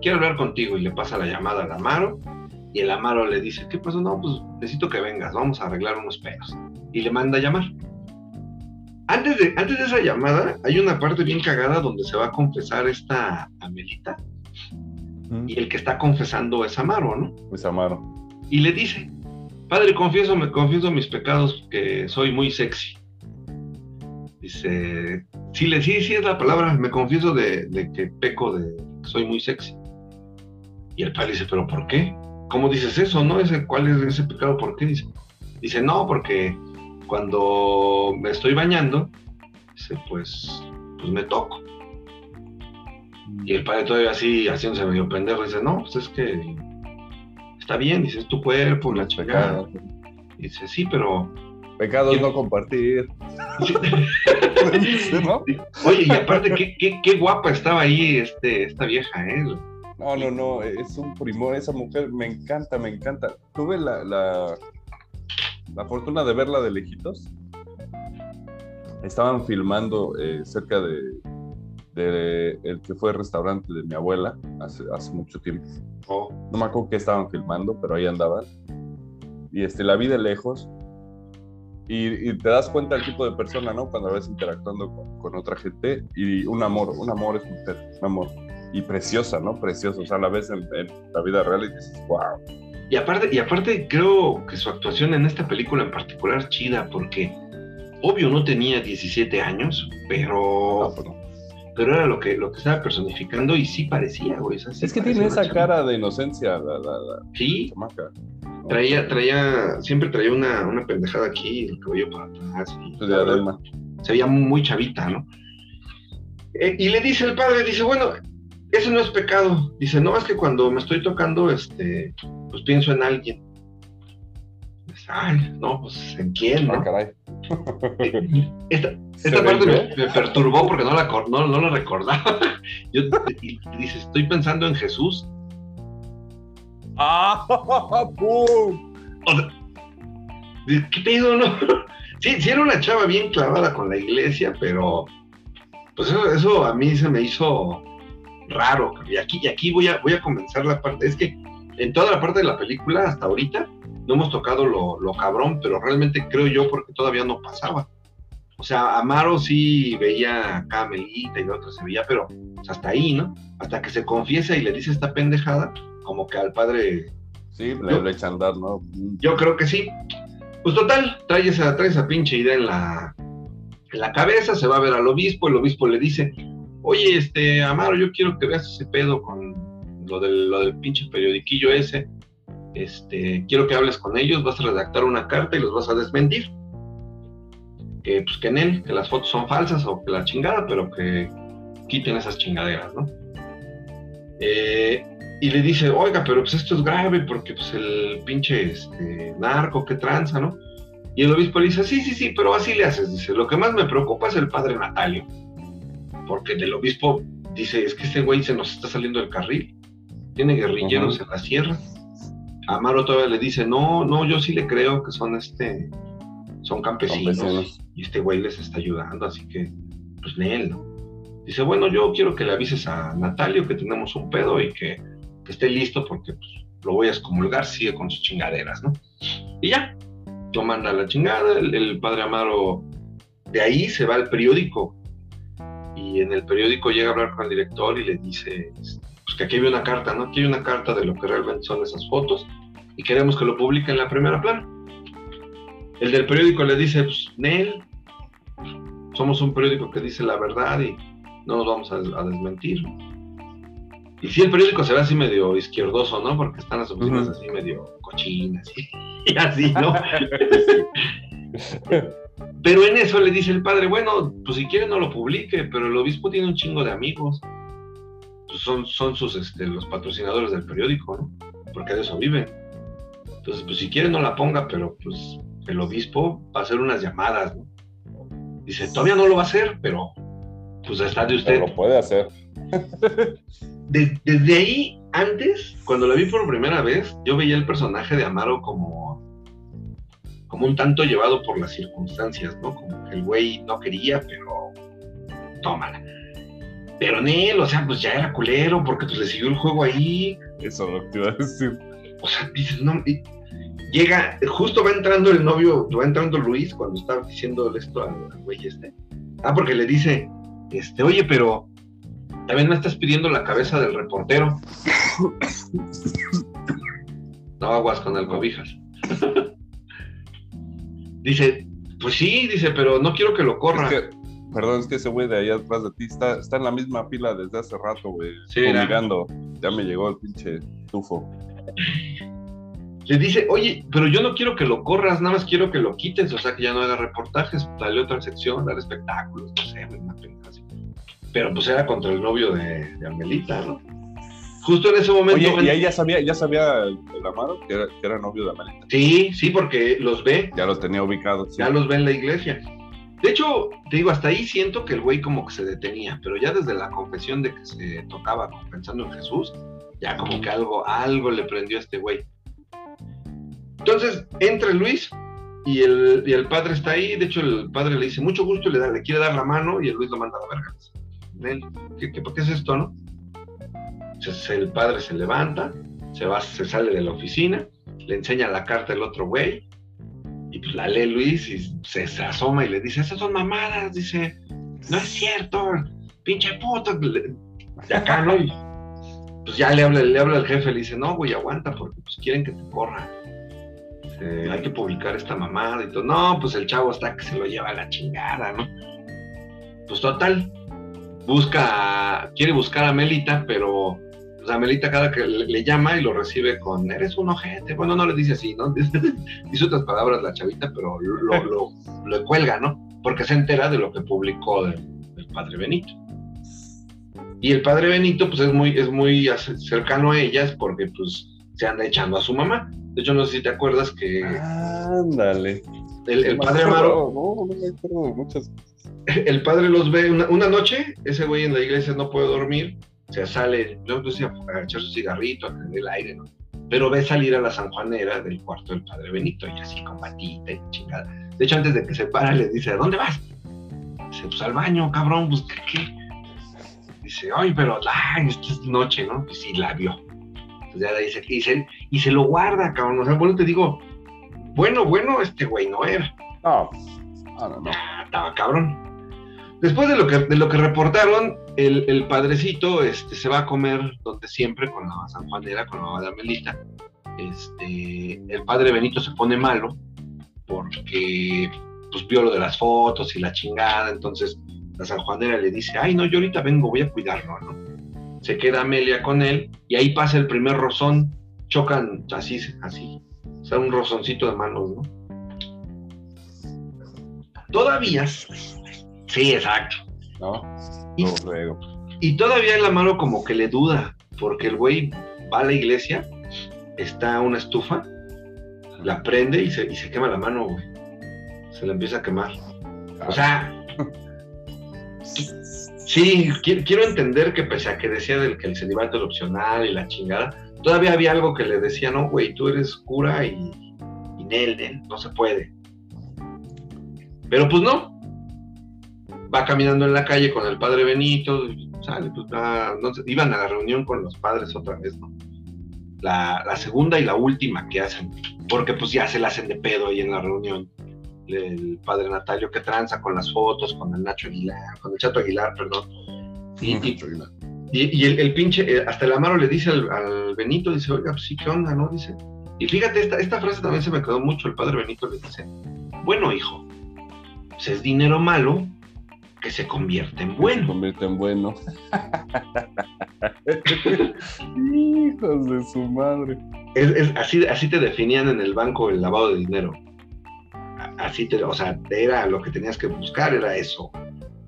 quiero hablar contigo y le pasa la llamada al Amaro y el Amaro le dice, ¿qué pasó? No, pues necesito que vengas, vamos a arreglar unos pedos. Y le manda a llamar. Antes de, antes de esa llamada, hay una parte bien cagada donde se va a confesar esta Amelita. Y el que está confesando es Amaro, ¿no? Es Amaro. Y le dice, Padre, confieso, me confieso mis pecados, que soy muy sexy. Dice, sí, le, sí, sí es la palabra, me confieso de, de que peco de que soy muy sexy. Y el padre dice, ¿pero por qué? ¿Cómo dices eso? ¿No? Ese, ¿Cuál es ese pecado? ¿Por qué? Dice, dice, no, porque cuando me estoy bañando, dice, pues, pues me toco. Y el padre todavía así, haciéndose medio pendejo, dice, no, pues es que está bien, dice, es tu cuerpo, la chingada. Dice, sí, pero... Pecados no compartir. *laughs* Oye, y aparte, qué, qué, qué, guapa estaba ahí este, esta vieja, ¿eh? No, no, no, es un primor, esa mujer me encanta, me encanta. Tuve la, la, la fortuna de verla de lejitos. Estaban filmando eh, cerca de, de, el que fue el restaurante de mi abuela hace, hace mucho tiempo. Oh. No me acuerdo qué estaban filmando, pero ahí andaban. Y este, la vi de lejos. Y, te das cuenta del tipo de persona, ¿no? Cuando ves interactuando con, con, otra gente. Y un amor, un amor es mujer, un amor y preciosa, ¿no? Preciosa, o sea, la vez en, la vida real y dices, wow. Y aparte, y aparte creo que su actuación en esta película en particular chida, porque obvio no tenía 17 años, pero... Pues pero era lo que, lo que estaba personificando y sí parecía, güey. es que tiene esa cara de inocencia, la, la, Sí. Traía, traía, siempre traía una, una pendejada aquí, el cabello para atrás. se veía muy chavita, ¿no? Eh, y le dice el padre, dice, bueno, eso no es pecado. Dice, no, es que cuando me estoy tocando, este, pues pienso en alguien. Ay, no, pues en quién, ¿no? Ah, caray. *laughs* Esta, esta parte me, perturbó porque no la, no, no la recordaba. *laughs* Yo, y dice, estoy pensando en Jesús. ¡Ah! *laughs* ¡Pum! ¿Qué pedo, no? Sí, sí era una chava bien clavada con la iglesia, pero pues eso, eso a mí se me hizo raro. Y aquí, y aquí voy, a, voy a comenzar la parte. Es que en toda la parte de la película, hasta ahorita, no hemos tocado lo, lo cabrón, pero realmente creo yo porque todavía no pasaba. O sea, Amaro sí veía a Camelita y otra se veía, pero pues, hasta ahí, ¿no? Hasta que se confiesa y le dice esta pendejada, como que al padre. Sí, le, le echan dar, ¿no? Yo creo que sí. Pues total, trae esa, trae esa pinche idea en la, en la cabeza, se va a ver al obispo, el obispo le dice, oye, este, Amaro, yo quiero que veas ese pedo con lo del, lo del pinche periodiquillo ese, este, quiero que hables con ellos, vas a redactar una carta y los vas a desmentir. Que, pues, que en él, que las fotos son falsas o que la chingada, pero que quiten esas chingaderas, ¿no? Eh, y le dice, oiga, pero pues esto es grave porque pues el pinche este, narco, qué tranza, ¿no? Y el obispo le dice, sí, sí, sí, pero así le haces. Dice, lo que más me preocupa es el padre Natalio porque el obispo dice, es que este güey se nos está saliendo del carril, tiene guerrilleros en la sierra. Amaro todavía le dice, no, no, yo sí le creo que son este, son campesinos, y este güey les está ayudando, así que, pues él, ¿no? Dice, bueno, yo quiero que le avises a Natalio que tenemos un pedo y que, esté listo porque pues, lo voy a excomulgar, sigue con sus chingaderas, ¿no? Y ya, lo manda a la chingada, el, el padre Amaro de ahí se va al periódico y en el periódico llega a hablar con el director y le dice pues, que aquí hay una carta, ¿no? Aquí hay una carta de lo que realmente son esas fotos y queremos que lo publique en la primera plana. El del periódico le dice, pues, Nel, somos un periódico que dice la verdad y no nos vamos a, desmentir. Y sí, el periódico se ve así medio izquierdoso, ¿no? Porque están las oficinas así medio cochinas y *laughs* así, ¿no? *laughs* Pero en eso le dice el padre, bueno, pues si quiere no lo publique, pero el obispo tiene un chingo de amigos. Pues son, son sus, este, los patrocinadores del periódico, ¿no? Porque de eso viven. Entonces, pues si quiere no la ponga, pero pues el obispo va a hacer unas llamadas, ¿no? Dice, todavía no lo va a hacer, pero pues está de usted. Pero lo puede hacer. *laughs* desde ahí, antes, cuando la vi por primera vez, yo veía el personaje de Amaro como, como un tanto llevado por las circunstancias, ¿no? Como que el güey no quería, pero tómala. Pero en él, o sea, pues ya era culero porque pues le siguió el juego ahí. Eso lo que iba a decir. O sea, dices, no, llega, justo va entrando el novio, va entrando Luis cuando está diciendo esto al, güey este. Ah, porque le dice, este, oye, pero también me estás pidiendo la cabeza del reportero. no aguas con el cobijas. *laughs* dice, pues sí, dice, pero no quiero que lo corra. perdón, es que ese güey de ahí atrás de ti está, está en la misma fila desde hace rato, güey. Sí, Ya me llegó el pinche tufo le dice, oye, pero yo no quiero que lo corras, nada más quiero que lo quites, o sea, que ya no haga reportajes, dale otra sección, dale espectáculos, no sé, una así. Pero pues era contra el novio de, de Amelita, ¿no? Justo en ese momento. Oye, ¿y ahí ya sabía, ya sabía el, Amaro que era, novio de Amelita? Sí, sí, porque los ve. Ya los tenía ubicados. Ya los ve en la iglesia. De hecho, te digo, hasta ahí siento que el güey como que se detenía, pero ya desde la confesión de que se tocaba pensando en Jesús, ya como que algo, algo le prendió a este güey. Entonces entra Luis y el, y padre está ahí. De hecho, el padre le dice mucho gusto, le, da, le quiere dar la mano y el Luis lo manda a la verga. ¿Qué, qué, qué es esto, no? Entonces el padre se levanta, se va, se sale de la oficina, le enseña la carta al otro güey y pues la lee Luis y se, se, asoma y le dice, esas son mamadas, dice, no es cierto, pinche puto. De acá, ¿no? Y pues ya le habla, le habla al jefe, le dice, no, güey, aguanta, porque pues quieren que te corra. Hay que publicar esta mamada y todo. No, pues el chavo está que se lo lleva a la chingada, ¿no? Pues total, busca, quiere buscar a Melita, pero pues a Melita cada que le, llama y lo recibe con, eres un ojete. Bueno, no le dice así, ¿no? *laughs* dice otras palabras la chavita, pero *laughs* lo, lo, cuelga, ¿no? Porque se entera de lo que publicó del padre Benito. Y el padre Benito, pues es muy, es muy cercano a ellas porque pues se anda echando a su mamá. De hecho, no sé si te acuerdas que... Ándale. El, padre Amaro... No, no me acuerdo de muchas El padre los ve una, noche, ese güey en la iglesia no puede dormir, o sea, sale, yo no sé, a echar su cigarrito, a tener el aire, ¿no? Pero ve salir a la sanjuanera del cuarto del padre Benito, y así con patita y chingada. De hecho, antes de que se para, le dice, ¿a dónde vas? Dice, pues al baño, cabrón, pues ¿qué? dice, ay, pero ay, esta es noche, ¿no? Pues sí, la vio. Entonces ya dice, y se, y se lo guarda, cabrón. O sea, bueno, te digo, bueno, bueno, este güey no era. No, no, no. estaba cabrón. Después de lo que, de lo que reportaron, el, el, padrecito este, se va a comer donde siempre, con la San Juanera, con la mamá Melita. Este, el padre Benito se pone malo porque pues vio lo de las fotos y la chingada, entonces la sanjuanera le dice, ay, no, yo ahorita vengo, voy a cuidarlo, ¿no? Se queda Amelia con él y ahí pasa el primer rozón, chocan así, así, o sea, un rozoncito de manos, ¿no? Todavía, sí, exacto. ¿No? Y, y todavía la mano como que le duda, porque el güey va a la iglesia, está una estufa, la prende y se, y se quema la mano, güey. Se la empieza a quemar. O sea, *laughs* Sí, quiero entender que pese a que decía del que el celibato era opcional y la chingada, todavía había algo que le decía, no, güey, tú eres cura y, y Nel, no se puede. Pero pues no. Va caminando en la calle con el padre Benito, sale, pues no, iban a la reunión con los padres otra vez, ¿no? La, la segunda y la última que hacen, porque pues ya se la hacen de pedo ahí en la reunión el padre Natalio que tranza con las fotos, con el Nacho Aguilar, con el Chato Aguilar, perdón. Y, y, el, pinche, eh, hasta el Amaro le dice al, Benito, dice, oiga, pues sí, ¿qué onda, no? Dice. Y fíjate, esta, esta frase también se me quedó mucho, el padre Benito le dice, bueno, hijo, pues es dinero malo que se convierte en bueno. Se convierte en bueno. *laughs* *laughs* Hijos de su madre. Es, así, así te definían en el banco el lavado de dinero así te, o sea, era lo que tenías que buscar, era eso.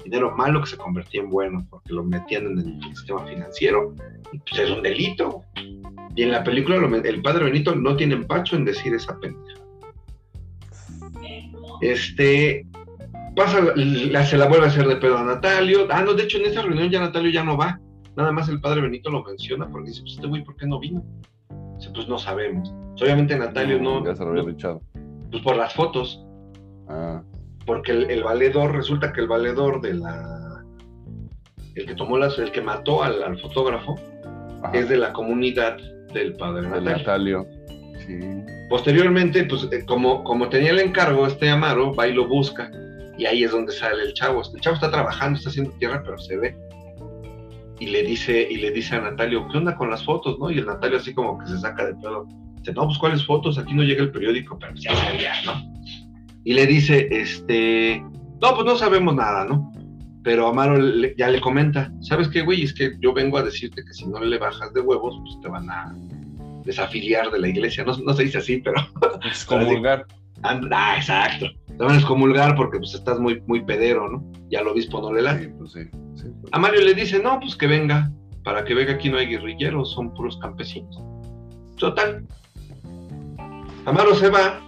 Dinero malo que se convertía en bueno, porque lo metían en el sistema financiero, y pues es un delito. Y en la película el padre Benito no tiene empacho en decir esa pendeja. Este, pasa, la, se la vuelve a hacer de pedo a Natalio. Ah, no, de hecho en esa reunión ya Natalio ya no va. Nada más el padre Benito lo menciona porque dice, pues este güey, ¿por qué no vino? Dice, pues no sabemos. Obviamente Natalio no. Ya se lo había dicho. Pues por las fotos. Ah. Porque el, valedor, resulta que el valedor de la. El que tomó las, el que mató al, fotógrafo es de la comunidad del padre Natalio. Sí. Posteriormente, pues eh, como, como tenía el encargo, este Amaro va y lo busca. Y ahí es donde sale el chavo. El chavo está trabajando, está haciendo tierra, pero se ve y le dice, y le dice a Natalio, ¿qué onda con las fotos? ¿no? Y el Natalio así como que se saca de pedo. Dice, no, pues ¿cuáles fotos? Aquí no llega el periódico, pero ya sabía, ¿no? Y le dice, este, no, pues no sabemos nada, ¿no? Pero Amaro ya le comenta, ¿sabes qué, güey? Es que yo vengo a decirte que si no le bajas de huevos, pues te van a desafiliar de la iglesia. No, no se dice así, pero... *laughs* Excomulgar. ah, exacto. Te van a excomulgar porque pues estás muy, muy pedero, ¿no? Ya el obispo no le late. Sí, pues sí. A Mario le dice, no, pues que venga, para que venga aquí no hay guerrilleros, son puros campesinos. Total. Amaro se va,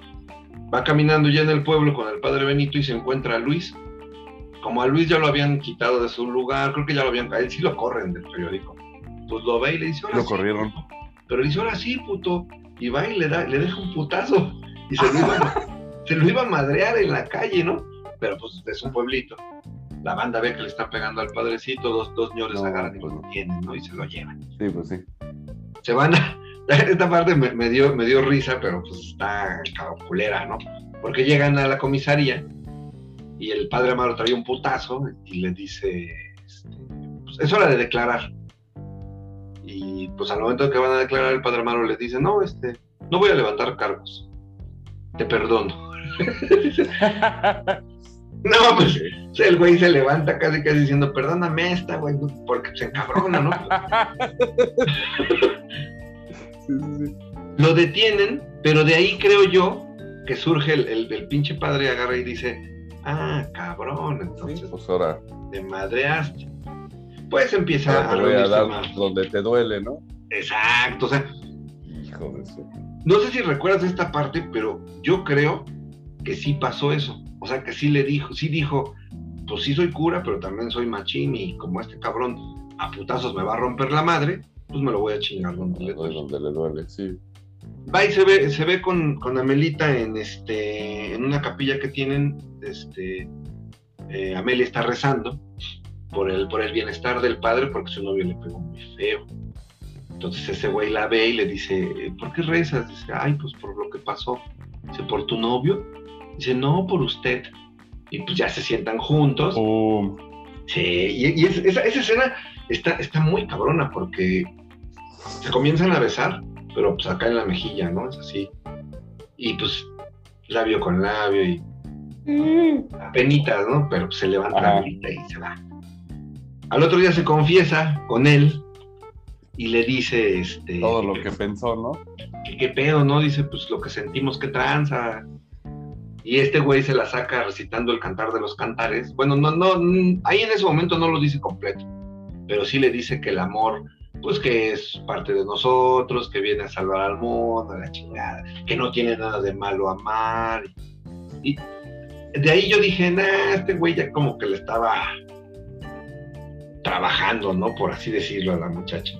va caminando ya en el pueblo con el padre Benito y se encuentra a Luis. Como a Luis ya lo habían quitado de su lugar, creo que ya lo habían, a él sí lo corren del periódico. Pues lo ve y le dice, Lo corrieron. Pero le dice, ahora sí, puto. Y va y le, da, le deja un putazo. Y se lo, iba, *laughs* se lo iba a madrear en la calle, ¿no? Pero pues es un pueblito la banda ve que le están pegando al padrecito, dos, dos señores agarran y pues lo tienen, ¿no? Y se lo llevan. Sí, pues sí. Se van a... *laughs* Esta parte me, dio, me dio risa, pero pues está culera, ¿no? Porque llegan a la comisaría y el padre Amaro trae un putazo y le dice, este, pues, es hora de declarar. Y pues al momento que van a declarar, el padre Amaro le dice, no, este, no voy a levantar cargos, te perdono. *laughs* No, pues el güey se levanta casi casi diciendo, perdóname esta, güey, porque se encabrona, ¿no? *laughs* Lo detienen, pero de ahí creo yo que surge el, el, pinche padre agarra y dice, ah, cabrón, entonces pues ahora. te madreaste. Pues empieza a, voy a dar donde te duele, ¿no? Exacto, o sea. Hijo de eso. No sé si recuerdas esta parte, pero yo creo que sí pasó eso. O sea, que sí le dijo, sí dijo, pues sí soy cura, pero también soy machín y como este cabrón a putazos me va a romper la madre, pues me lo voy a chingar donde le duele. Donde le duele, sí. Va y se ve, se ve con, con Amelita en este, en una capilla que tienen, este, eh, Amelia está rezando por el, por el bienestar del padre porque su novio le pegó muy feo. Entonces ese güey la ve y le dice, ¿por qué rezas? Dice, ay, pues por lo que pasó. Dice, ¿por tu novio? Dice, no, por usted. Y pues ya se sientan juntos. Sí, y, esa, escena está, está muy cabrona porque se comienzan a besar, pero pues acá en la mejilla, ¿no? Es así. Y pues labio con labio y mm. penitas, ¿no? Pero pues, se levanta la y se va. Al otro día se confiesa con él y le dice, este... Todo lo que, pensó, ¿no? ¿Qué pedo, no? Dice, pues lo que sentimos que tranza, y este güey se la saca recitando el cantar de los cantares. Bueno, no, no, ahí en ese momento no lo dice completo, pero sí le dice que el amor, pues que es parte de nosotros, que viene a salvar al mundo, la chingada, que no tiene nada de malo amar. Y de ahí yo dije, nah, este güey ya como que le estaba trabajando, ¿no? Por así decirlo a la muchacha.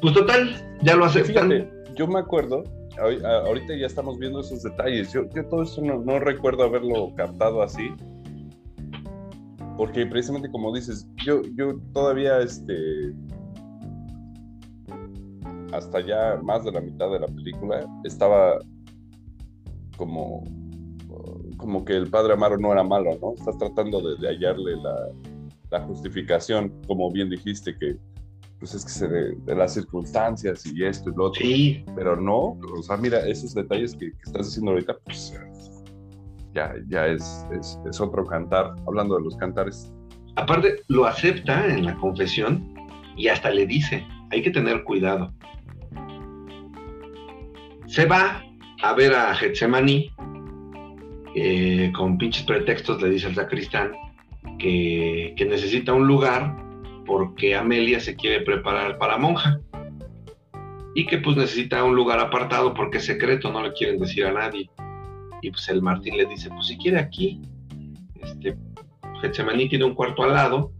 Pues total, ya lo aceptan. yo me acuerdo ahorita ya estamos viendo esos detalles. Yo, yo todo eso no, recuerdo haberlo captado así. Porque precisamente como dices, yo, yo todavía este hasta ya más de la mitad de la película estaba como como que el padre Amaro no era malo, ¿no? Estás tratando de, hallarle la, la, justificación, como bien dijiste, que pues es que se de, las circunstancias y esto y lo otro. Sí. Pero no, o sea, mira, esos detalles que, estás diciendo ahorita, pues ya, es, es, otro cantar, hablando de los cantares. Aparte, lo acepta en la confesión y hasta le dice, hay que tener cuidado. Se va a ver a Getsemani, con pinches pretextos le dice al sacristán que, que necesita un lugar porque Amelia se quiere preparar para monja. y que pues necesita un lugar apartado porque es secreto, no le quieren decir a nadie. Y pues el Martín le dice, pues si quiere aquí, este, Getsemaní tiene un cuarto al lado,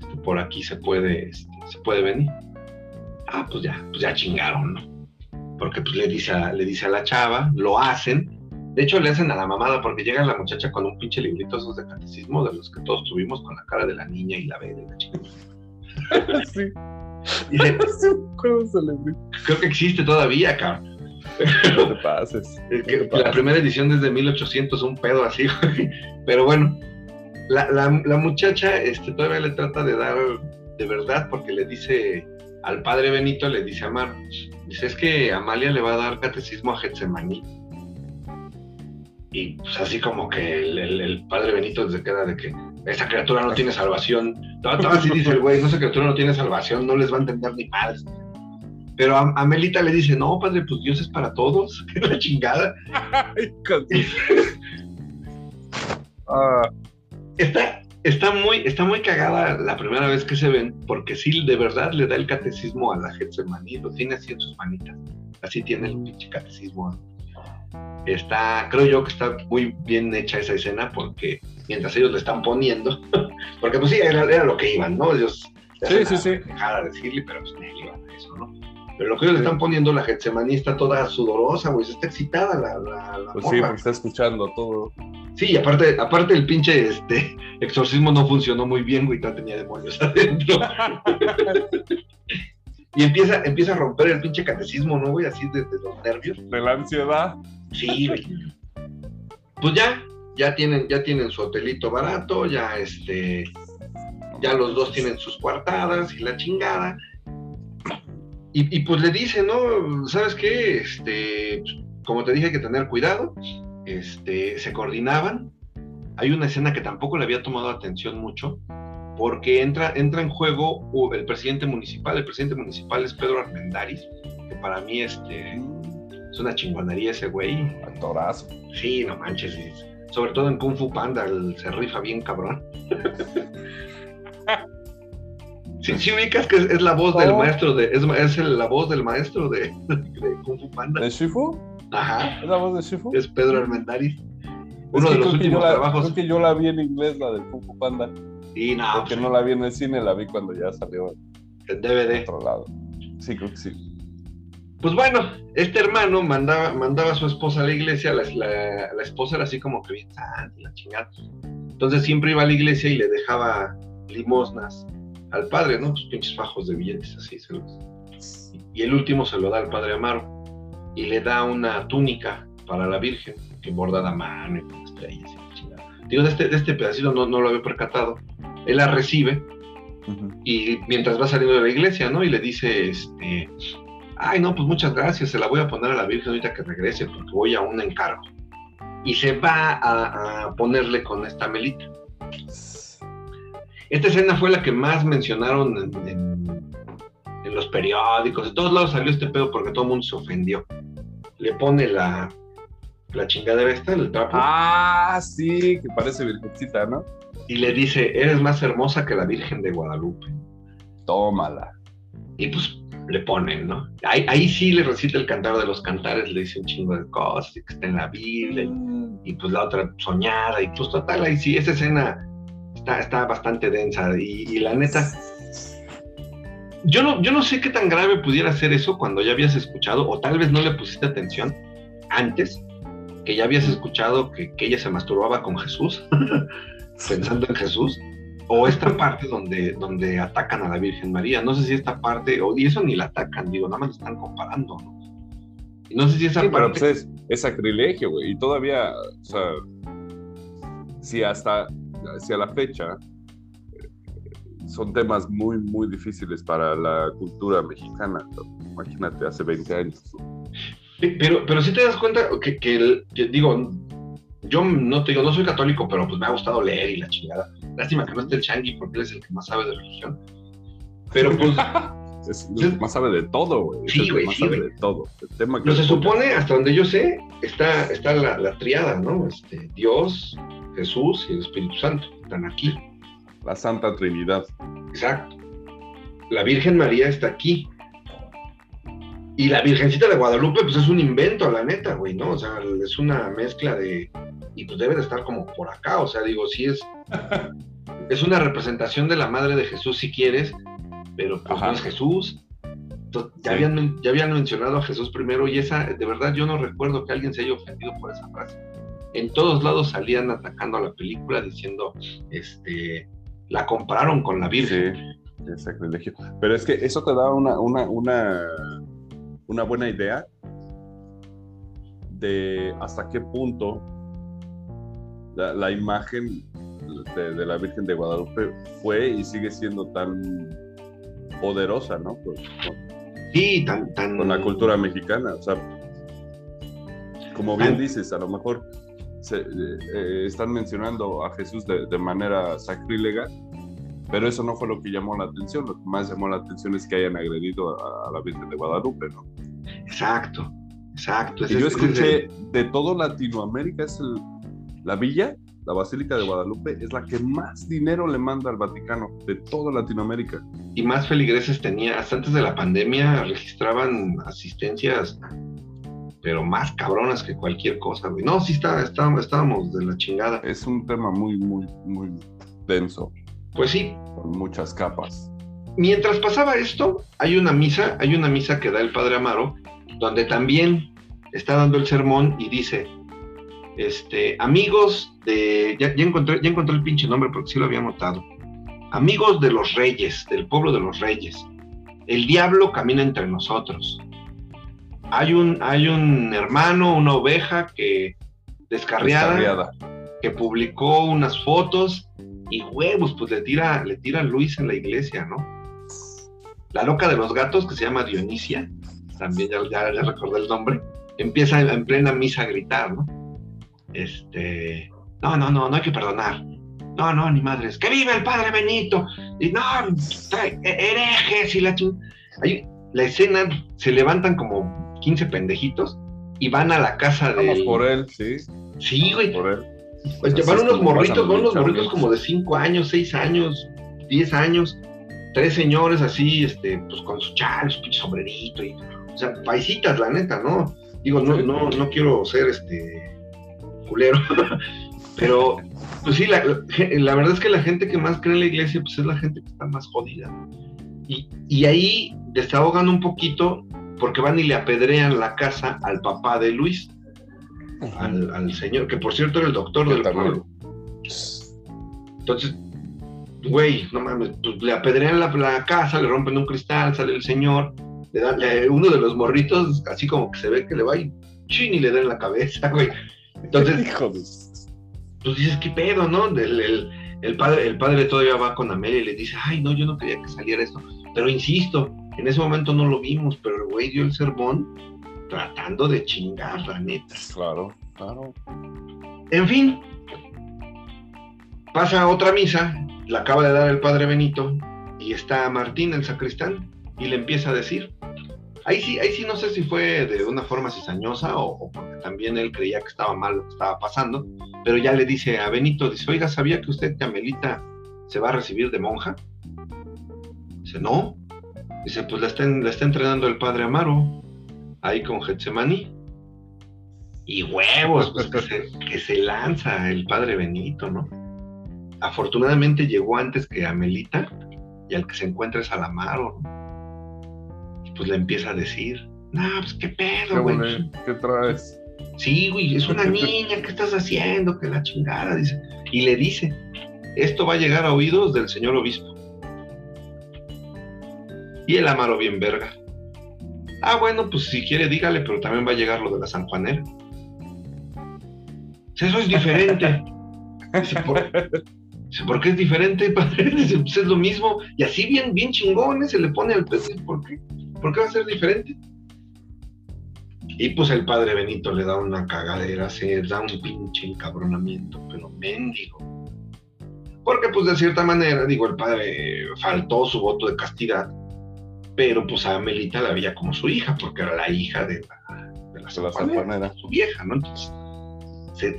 este, por aquí se puede, este, se puede venir. Ah, pues ya, pues ya chingaron, ¿no? Porque pues le dice, a, le dice a la chava, lo hacen, de hecho, le hacen a la mamada porque llega la muchacha con un pinche librito esos de catecismo de los que todos tuvimos con la cara de la niña y la B de la chica. *laughs* sí. *laughs* creo que existe todavía, cabrón. No te pases. *laughs* La primera edición desde 1800, un pedo así, Pero bueno, la, la, muchacha este, todavía le trata de dar de verdad porque le dice al padre Benito, le dice a Mar, dice, es que Amalia le va a dar catecismo a Getsemaní y pues así como que el, padre Benito se queda de que esa criatura no tiene salvación. Todo, así dice el güey, esa criatura no tiene salvación, no les va a entender ni mal. Pero a, Melita le dice, no, padre, pues Dios es para todos, *laughs* la chingada. *laughs* Ah. está, está, muy, está muy cagada la primera vez que se ven, porque sí, de verdad le da el catecismo a la Getsemaní, lo tiene así en sus manitas. Así tiene el pinche catecismo está, creo yo que está muy bien hecha esa escena porque mientras ellos le están poniendo, *laughs* porque pues sí, era, lo que iban, ¿no? Ellos sí, sí, sí. a decirle, pero pues iban a eso, ¿no? Pero lo que ellos le están poniendo, la Getsemaní está toda sudorosa, güey, está excitada la, la, Pues sí, porque está escuchando todo. Sí, y aparte, aparte el pinche este, *laughs* exorcismo no funcionó muy bien, güey, ya tenía demonios *laughs* adentro. y empieza, empieza a romper el pinche catecismo, ¿no, güey? Así desde los nervios. De la ansiedad. Sí, güey. Pues ya, ya tienen, ya tienen su hotelito barato, ya este, ya los dos tienen sus cuartadas y la chingada. Y, pues le dice, ¿no? ¿Sabes qué? Este, como te dije, hay que tener cuidado. Este, se coordinaban. Hay una escena que tampoco le había tomado atención mucho, porque entra, entra en juego el presidente municipal. El presidente municipal es Pedro Armendáriz, que para mí este, es una chingonería ese güey. Actorazo. Sí, no manches. Sobre todo en Kung Fu Panda, se rifa bien cabrón. *laughs* sí, sí ubicas que es, la voz del maestro de. Es, es la voz del maestro de, Kung Fu Panda. ¿De Shifu? Ajá. ¿Es la voz de Shifu? Es Pedro Armendáriz. Uno de los últimos trabajos. Creo que yo la vi en inglés, la del Kung Fu Panda. Y no. Porque pues no la vi en el cine, la vi cuando ya salió en DVD. otro lado. Sí, creo que sí. Pues bueno, este hermano mandaba, mandaba a su esposa a la iglesia, la, la, esposa era así como que bien santa la chingada. Entonces siempre iba a la iglesia y le dejaba limosnas al padre, ¿no? Pinches fajos de billetes así. Se los... Y el último se lo da al padre Amaro y le da una túnica para la Virgen, que bordada a mano y con estrellas y chingada. Digo, de este, de este pedacito no, no lo había percatado. Él la recibe y mientras va saliendo de la iglesia, ¿no? Y le dice, este, ay, no, pues muchas gracias, se la voy a poner a la Virgen ahorita que regrese porque voy a un encargo. Y se va a, ponerle con esta melita. Esta escena fue la que más mencionaron en, los periódicos, de todos lados salió este pedo porque todo el mundo se ofendió. Le pone la, la chingadera esta, el trapo. Ah, sí, que parece virgencita, ¿no? Y le dice, eres más hermosa que la Virgen de Guadalupe. Tómala. Y pues le ponen, ¿no? Ahí, sí le recita el cantar de los cantares, le dice un chingo de cosas, que está en la Biblia, y, pues la otra soñada, y pues total, ahí sí, esa escena está, está bastante densa, y, la neta, yo no, yo no sé qué tan grave pudiera ser eso cuando ya habías escuchado, o tal vez no le pusiste atención antes, que ya habías escuchado que, que ella se masturbaba con Jesús, *laughs* pensando en Jesús, o esta parte donde, donde atacan a la Virgen María. No sé si esta parte, o y eso ni la atacan, digo, nada más están comparando, ¿no? Y no sé si esa parte. Pues es, sacrilegio, güey. Y todavía, o sea, si hasta, si a la fecha eh, son temas muy, muy difíciles para la cultura mexicana. Imagínate, hace 20 años. Pero, pero si te das cuenta que, que, que digo, yo no te digo, no soy católico, pero pues me ha gustado leer y la chingada. Lástima que no esté el Changi porque él es el que más sabe de religión. Pero pues. *laughs* es, el que más sabe de todo, güey. Sí, güey. Sí, sabe de todo. El tema que se supone, hasta donde yo sé, está, está la, la triada, ¿no? Este, Dios, Jesús y el Espíritu Santo. Están aquí. La Santa Trinidad. Exacto. La Virgen María está aquí. Y la Virgencita de Guadalupe, pues es un invento, la neta, güey, ¿no? O sea, es una mezcla de. Y pues debe de estar como por acá, o sea, digo, sí es. *laughs* es una representación de la madre de Jesús, si quieres, pero pues no es Jesús. ya, habían, ya habían mencionado a Jesús primero, y esa, de verdad, yo no recuerdo que alguien se haya ofendido por esa frase. En todos lados salían atacando a la película diciendo, este, la compraron con la Virgen. Sí, es sacrilegio. Pero es que eso te da una, una, una una buena idea de hasta qué punto la, imagen de, la Virgen de Guadalupe fue y sigue siendo tan poderosa, ¿no? Pues, sí, tan, tan... Con la cultura mexicana, o sea, como bien dices, a lo mejor se, eh, están mencionando a Jesús de, de, manera sacrílega, pero eso no fue lo que llamó la atención, lo que más llamó la atención es que hayan agredido a, la Virgen de Guadalupe, ¿no? Exacto, exacto. Y yo escuché de todo Latinoamérica, es la villa, la Basílica de Guadalupe, es la que más dinero le manda al Vaticano, de toda Latinoamérica. Y más feligreses tenía, hasta antes de la pandemia registraban asistencias pero más cabronas que cualquier cosa, güey. No, sí está, estábamos de la chingada. Es un tema muy, muy, muy denso. Pues sí. Con muchas capas. Mientras pasaba esto, hay una misa, hay una misa que da el padre Amaro, donde también está dando el sermón y dice, este, amigos de, ya, encontré, ya encontré el pinche nombre porque sí lo había notado, amigos de los reyes, del pueblo de los reyes, el diablo camina entre nosotros. Hay un, hay un hermano, una oveja que descarriada, descarriada, que publicó unas fotos y huevos, pues le tira, le tira Luis en la iglesia, ¿no? La loca de los gatos, que se llama Dionisia, también ya, ya, recordé el nombre, empieza en plena misa a gritar, ¿no? Este, no, no, no, no hay que perdonar. No, no, ni madres. ¡Que vive el padre Benito! Y no, herejes y la Ahí, La escena, se levantan como 15 pendejitos y van a la casa de. Vamos por él, sí. Sí, güey. Por él. Pues van unos morritos, van unos morritos como de 5 años, 6 años, 10 años, tres señores así, este, pues con su chal, su pinche sombrerito, y, o sea, paisitas, la neta, ¿no? Digo, no, no, no quiero ser este culero, *laughs* pero pues sí, la, la, verdad es que la gente que más cree en la iglesia, pues es la gente que está más jodida. Y, y ahí desahogan un poquito porque van y le apedrean la casa al papá de Luis al, señor, que por cierto era el doctor del pueblo. Entonces, güey, no mames, pues le apedrean la, casa, le rompen un cristal, sale el señor, le dan, uno de los morritos, así como que se ve que le va y chin y le da en la cabeza, *laughs* güey. Entonces, pues dices, ¿qué pedo, no? El, el, padre, el padre todavía va con Amelia y le dice, ay, no, yo no quería que saliera esto. Pero insisto, en ese momento no lo vimos, pero el güey dio el sermón tratando de chingar, la neta. Claro, claro. En fin, pasa otra misa, la acaba de dar el padre Benito, y está Martín, el sacristán, y le empieza a decir. Ahí sí, ahí sí no sé si fue de una forma cizañosa o, porque también él creía que estaba mal lo que estaba pasando, pero ya le dice a Benito, dice, oiga, ¿sabía que usted, Camelita, se va a recibir de monja? Dice, no. Dice, pues la está, la está entrenando el padre Amaro ahí con Getsemani. Y huevos, pues *laughs* que se, lanza el padre Benito, ¿no? Afortunadamente llegó antes que Amelita y al que se encuentra es Alamaro, ¿no? Y pues le empieza a decir, no, pues qué pedo, güey. ¿Qué traes? Sí, güey, es una niña, ¿qué estás haciendo? Que la chingada, dice. Y le dice, esto va a llegar a oídos del señor obispo. Y el Amaro bien verga. Ah, bueno, pues si quiere dígale, pero también va a llegar lo de la San Juanera. Eso es diferente. ¿por, qué es diferente, padre? *laughs* Pues es lo mismo. Y así bien, bien chingones se le pone al pez. ¿Por qué? ¿Por qué va a ser diferente? Y pues el padre Benito le da una cagadera, se da un pinche encabronamiento, pero mendigo. Porque pues de cierta manera, digo, el padre faltó su voto de castidad pero pues a Melita la veía como su hija, porque era la hija de la, de la, su vieja, ¿no? Entonces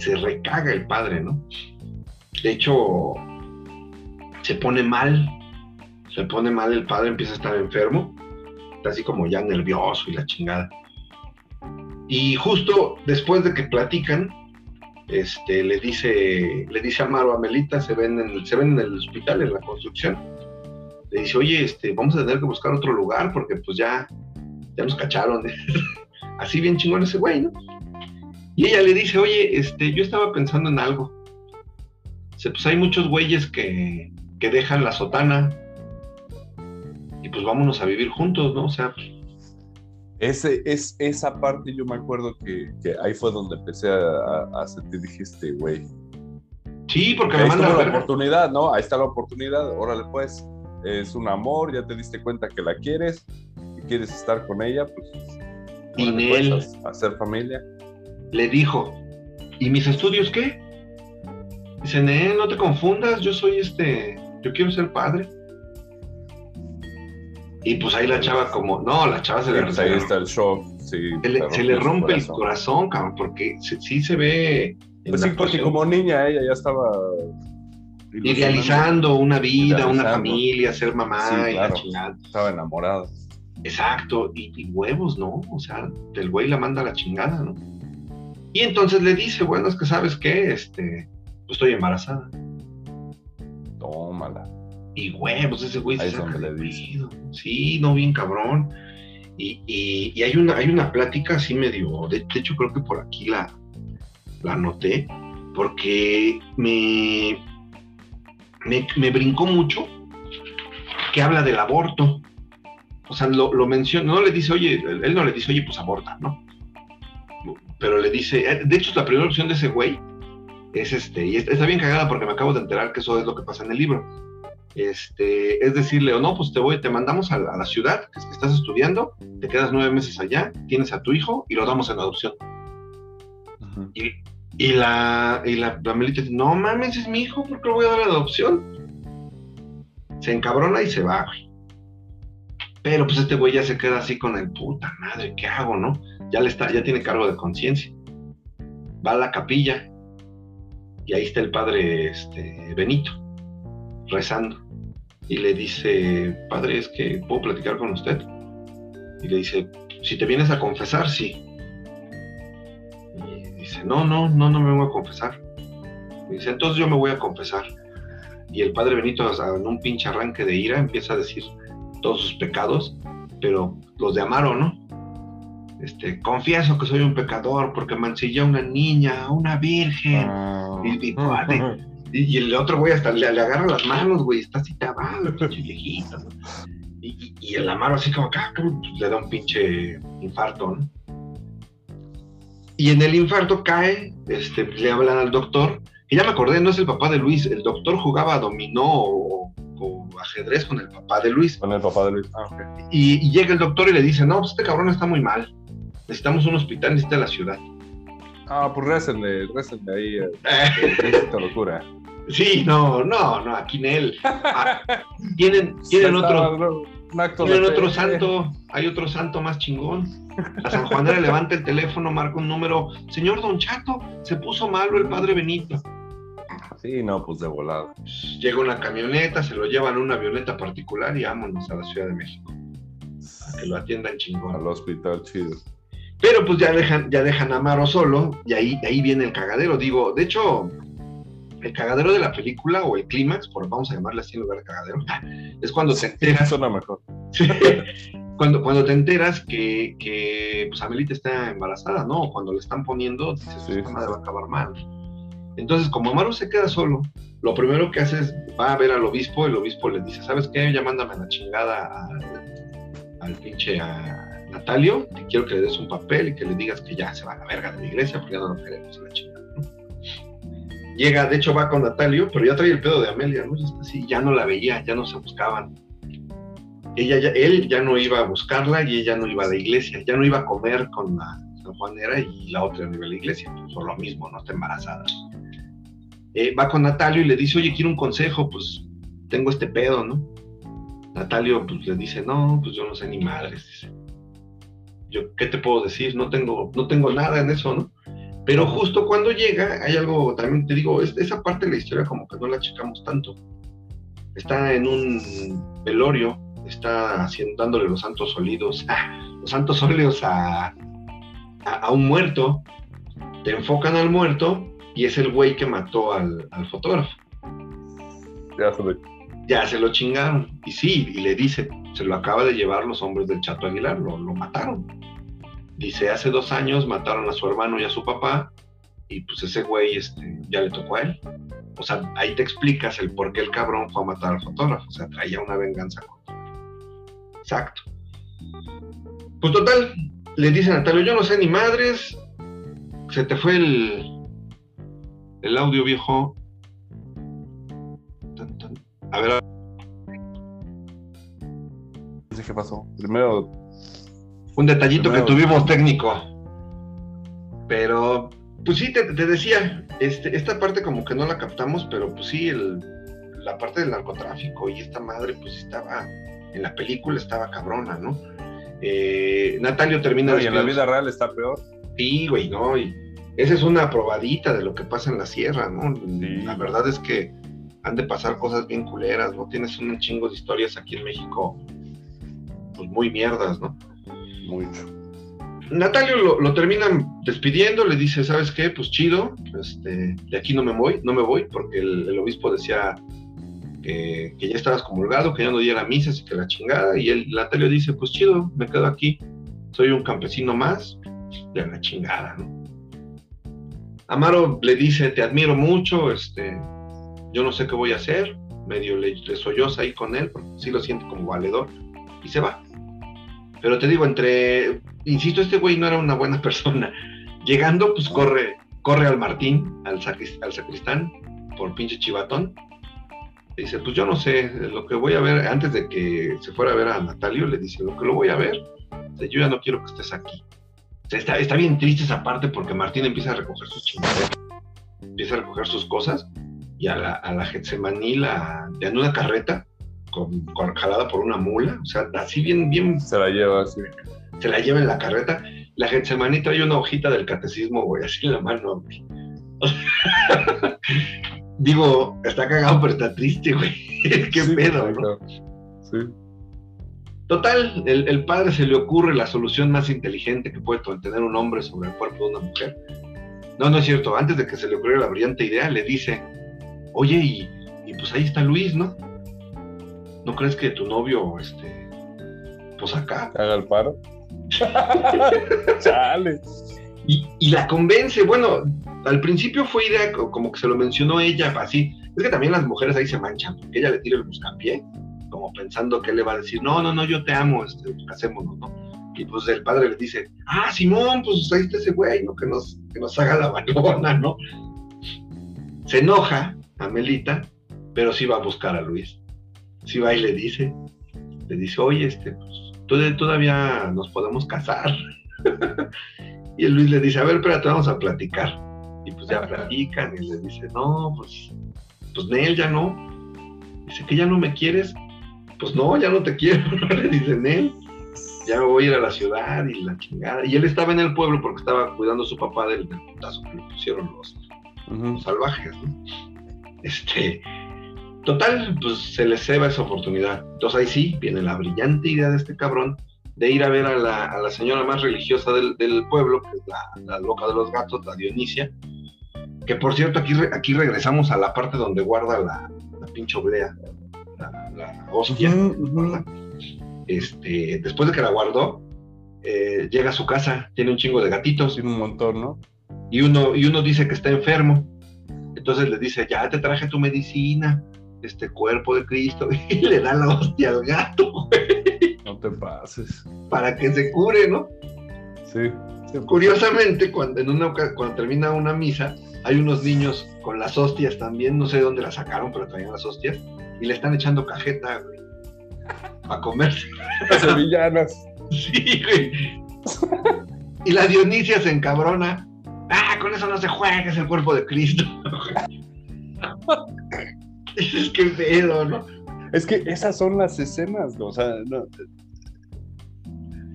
se, recaga el padre, ¿no? De hecho, se pone mal, se pone mal el padre, empieza a estar enfermo, está así como ya nervioso y la chingada. Y justo después de que platican, este, le dice, le dice a Maro, a Melita, se ven, en el, se ven en el hospital, en la construcción. Le dice, oye, este, vamos a tener que buscar otro lugar porque pues ya, ya nos cacharon. *laughs* Así bien chingón ese güey, ¿no? Y ella le dice, oye, este, yo estaba pensando en algo. Dice, pues hay muchos güeyes que, que dejan la sotana y pues vámonos a vivir juntos, ¿no? O sea, pues, ese, es, esa parte yo me acuerdo que, que ahí fue donde empecé a, a sentir, dijiste, güey. Sí, porque ahí me manda está a la oportunidad, ¿no? Ahí está la oportunidad, órale pues, es un amor, ya te diste cuenta que la quieres, y quieres estar con ella, pues, Y hacer familia. Le dijo, ¿y mis estudios qué? Dice, "Nee, no te confundas, yo soy este, yo quiero ser padre. Y pues ahí la chava como, no, la chava se le, Pues ahí está el shock, sí. se le- se rompe el corazón. corazón, cabrón, porque se- sí se ve... Pues sí, porque como niña ella ya estaba Idealizando una vida, una familia, ser mamá Sí, y la chingada. Estaba enamorada. Exacto, y, y huevos, ¿no? O sea, el güey la manda a la chingada, ¿no? Y entonces le dice, bueno, es que sabes qué, este, pues estoy embarazada. Tómala. Y huevos, ese güey Ahí se saca le dice. Sí, no, bien cabrón. Y, y- y hay, una, hay una plática así medio, de, de hecho creo que por aquí la, la anoté, porque me, me, me brincó mucho que habla del aborto. O sea, lo, lo menciona, no le dice, oye, él no le dice, oye, pues aborta, ¿no? Pero le dice, eh, de hecho, la primera opción de ese güey es este, y está bien cagada porque me acabo de enterar que eso es lo que pasa en el libro. Este, es decirle, o no, pues te voy, te mandamos a la, a la ciudad que, es que estás estudiando, te quedas nueve meses allá, tienes a tu hijo y lo damos en adopción. Y, y la, y la, la Melita dice, no mames, es mi hijo, ¿por qué lo voy a dar en adopción? Se encabrona y se va, güey. Pero pues este güey ya se queda así con el puta madre, ¿qué hago, no? Ya le está, ya tiene cargo de conciencia. Va a la capilla y ahí está el padre este, Benito rezando y le dice, padre, es que puedo platicar con usted. Y le dice, si te vienes a confesar, sí. Dice, no, no, no, no me voy a confesar. Y dice, entonces yo me voy a confesar. Y el padre Benito, en un pinche arranque de ira, empieza a decir todos sus pecados, pero los de Amaro, ¿no? Este, confieso que soy un pecador porque mancillé a una niña, a una virgen. Ah. Y- el otro güey hasta le, le agarra las manos, güey, está así tabado, pinche viejito. ¿no? Y, y- el Amaro así como que ah, pues, le da un pinche infarto, ¿no? Y en el infarto cae, este, le hablan al doctor, que ya me acordé, no es el papá de Luis, el doctor jugaba dominó o, o ajedrez con el papá de Luis. Con el papá de Luis. Ah, ok. Y, y llega el doctor y le dice, no, pues este cabrón está muy mal. Necesitamos un hospital, necesita la ciudad. Ah, pues récenle, récenle ahí. eh, *laughs* Esta locura. Sí, no, no, no, aquí en él. Ah, tienen tienen otro, estaba, ¿no? Un acto de tienen otro santo, hay otro santo más chingón. La San Juanera levanta el teléfono, marca un número. Señor Don Chato, se puso malo el padre Benito. Sí, no, pues de volada. Llega una camioneta, se lo llevan en una avioneta particular y vámonos a la Ciudad de México. A que lo atiendan chingón. Al hospital, chido. Pero pues ya dejan, ya dejan a Amaro solo y ahí, ahí viene el cagadero. Digo, de hecho, el cagadero de la película o el clímax, por vamos a llamarle así en lugar de cagadero, *laughs* es cuando te enteras, Suena mejor. *laughs* cuando, cuando te enteras que, que pues Amelita está embarazada, ¿no? Cuando le están poniendo, dices, Sí, va a acabar mal. Entonces, como Amaro se queda solo, lo primero que hace es va a ver al obispo, el obispo le dice, ¿sabes qué? Ya mándame la chingada al, al pinche a Natalio, que quiero que le des un papel y que le digas que ya se va a la verga de la iglesia, porque ya no lo queremos a la chingada. Llega, de hecho va con Natalio, pero ya trae el pedo de Amelia, ¿no? Ya así, ya no la veía, ya no se buscaban. Ella ya, él ya no iba a buscarla y ella no iba a la iglesia, ya no iba a comer con San Juanera y la otra no iba a la iglesia, pues, por lo mismo, no está embarazada. Eh, va con Natalio y le dice, oye, quiero un consejo, pues tengo este pedo, ¿no? Natalio pues le dice, no, pues yo no sé ni madres. Yo, ¿qué te puedo decir? No tengo, no tengo nada en eso, ¿no? Pero justo cuando llega, hay algo, también te digo, es- esa parte de la historia como que no la checamos tanto. Está en un velorio, está haciendo, dándole los santos óleos, los santos óleos a, a, un muerto, te enfocan al muerto y es el güey que mató al, fotógrafo. Ya se, lo... ya se lo chingaron. Y sí, y le dice, se lo acaba de llevar los hombres del Chato Aguilar, lo, lo mataron. Dice, hace dos años mataron a su hermano y a su papá, y pues ese güey este, ya le tocó a él. O sea, ahí te explicas el por qué el cabrón fue a matar al fotógrafo. O sea, traía una venganza. Exacto. Pues total, le dice a Natalio, yo no sé ni madres, se te fue el, el audio viejo. A ver. ¿Qué pasó? Primero. Un detallito que tuvimos técnico. Pero pues sí, te, decía, este, esta parte como que no la captamos, pero pues sí, la parte del narcotráfico y esta madre pues estaba, en la película estaba cabrona, ¿no? Eh, Natalio termina... y en la vida real está peor. Sí, güey, ¿no? Y esa es una probadita de lo que pasa en la sierra, ¿no? La verdad es que han de pasar cosas bien culeras, ¿no? Tienes un chingo de historias aquí en México, pues muy mierdas, ¿no? Mucho. Natalio lo, terminan despidiendo, le dice, ¿sabes qué? Pues chido, este, de aquí no me voy, no me voy, porque el, obispo decía que, ya estabas comulgado, que ya no diera misas y que la chingada, y el Natalio dice, pues chido, me quedo aquí, soy un campesino más, de la chingada, ¿no? Amaro le dice, te admiro mucho, este, yo no sé qué voy a hacer, medio le, le solloza ahí con él, porque sí lo siente como valedor, y se va. Pero te digo, entre, insisto, este güey no era una buena *laughs* persona. Llegando, pues corre, corre al Martín, al, sacristán, por pinche chivatón. dice, pues yo no sé, lo que voy a ver, antes de que se fuera a ver a Natalio, le dice, lo que lo voy a ver, yo ya no quiero que estés aquí. está, está bien triste esa parte porque Martín empieza a recoger sus chingaderas, empieza a recoger sus cosas, y a la, a la Getsemaní la, en una carreta, con, jalada por una mula, o sea, así bien, bien. Se la lleva así. Se la lleva en la carreta. La Getsemani trae una hojita del catecismo, güey, así en la mano, güey. *laughs* Digo, está cagado, pero está triste, güey. *laughs* Qué pedo, ¿no? Sí. Total, el, el, padre se le ocurre la solución más inteligente que puede tener un hombre sobre el cuerpo de una mujer. No, no es cierto. Antes de que se le ocurriera la brillante idea, le dice, oye, y, y pues ahí está Luis, ¿no? ¿No crees que tu novio, este, pues acá? Haga el paro. *laughs* Chale. Y, la convence, bueno, al principio fue idea como que se lo mencionó ella, así. Es que también las mujeres ahí se manchan, porque ella le tira el buscapié, como pensando que él le va a decir, no, no, no, yo te amo, este, casémonos, ¿no? Y pues el padre le dice, ah, Simón, pues ahí está ese güey, ¿no? Que nos, que nos haga la balona, ¿no? Se enoja Amelita, pero sí va a buscar a Luis si va y le dice, le dice, oye, este, pues, todavía nos podemos casar. *laughs* y el Luis le dice, a ver, espérate, vamos a platicar. Y pues ya platican y le dice, no, pues, pues Nel, ya no. Dice que ya no me quieres. Pues no, ya no te quiero. *laughs* le dice Nel, ya me voy a ir a la ciudad y la chingada. Y él estaba en el pueblo porque estaba cuidando a su papá del, putazo que le pusieron los, los salvajes, ¿no? Este, Total, pues se le ceba esa oportunidad. Entonces ahí sí viene la brillante idea de este cabrón de ir a ver a la, señora más religiosa del, pueblo, que es la, loca de los gatos, la Dionisia. Que por cierto, aquí, aquí regresamos a la parte donde guarda la, pinche oblea, la, hostia. Este, después de que la guardó, eh, llega a su casa, tiene un chingo de gatitos. Tiene un montón, ¿no? Y uno, y uno dice que está enfermo. Entonces le dice, ya te traje tu medicina este cuerpo de Cristo *laughs* y le da la hostia al gato, güey. No te pases. Para que se cure, ¿no? Sí. Curiosamente, cuando, en una, cuando termina una misa, hay unos niños con las hostias también, no sé de dónde las sacaron, pero traían las hostias, y le están echando cajeta, güey, a comerse. *laughs* Sevillanas. sí, güey. Y la Dionisia se encabrona. Ah, con eso no se juega, es el cuerpo de Cristo. *laughs* *laughs* es que pedo, ¿no? Es que esas son las escenas, O sea,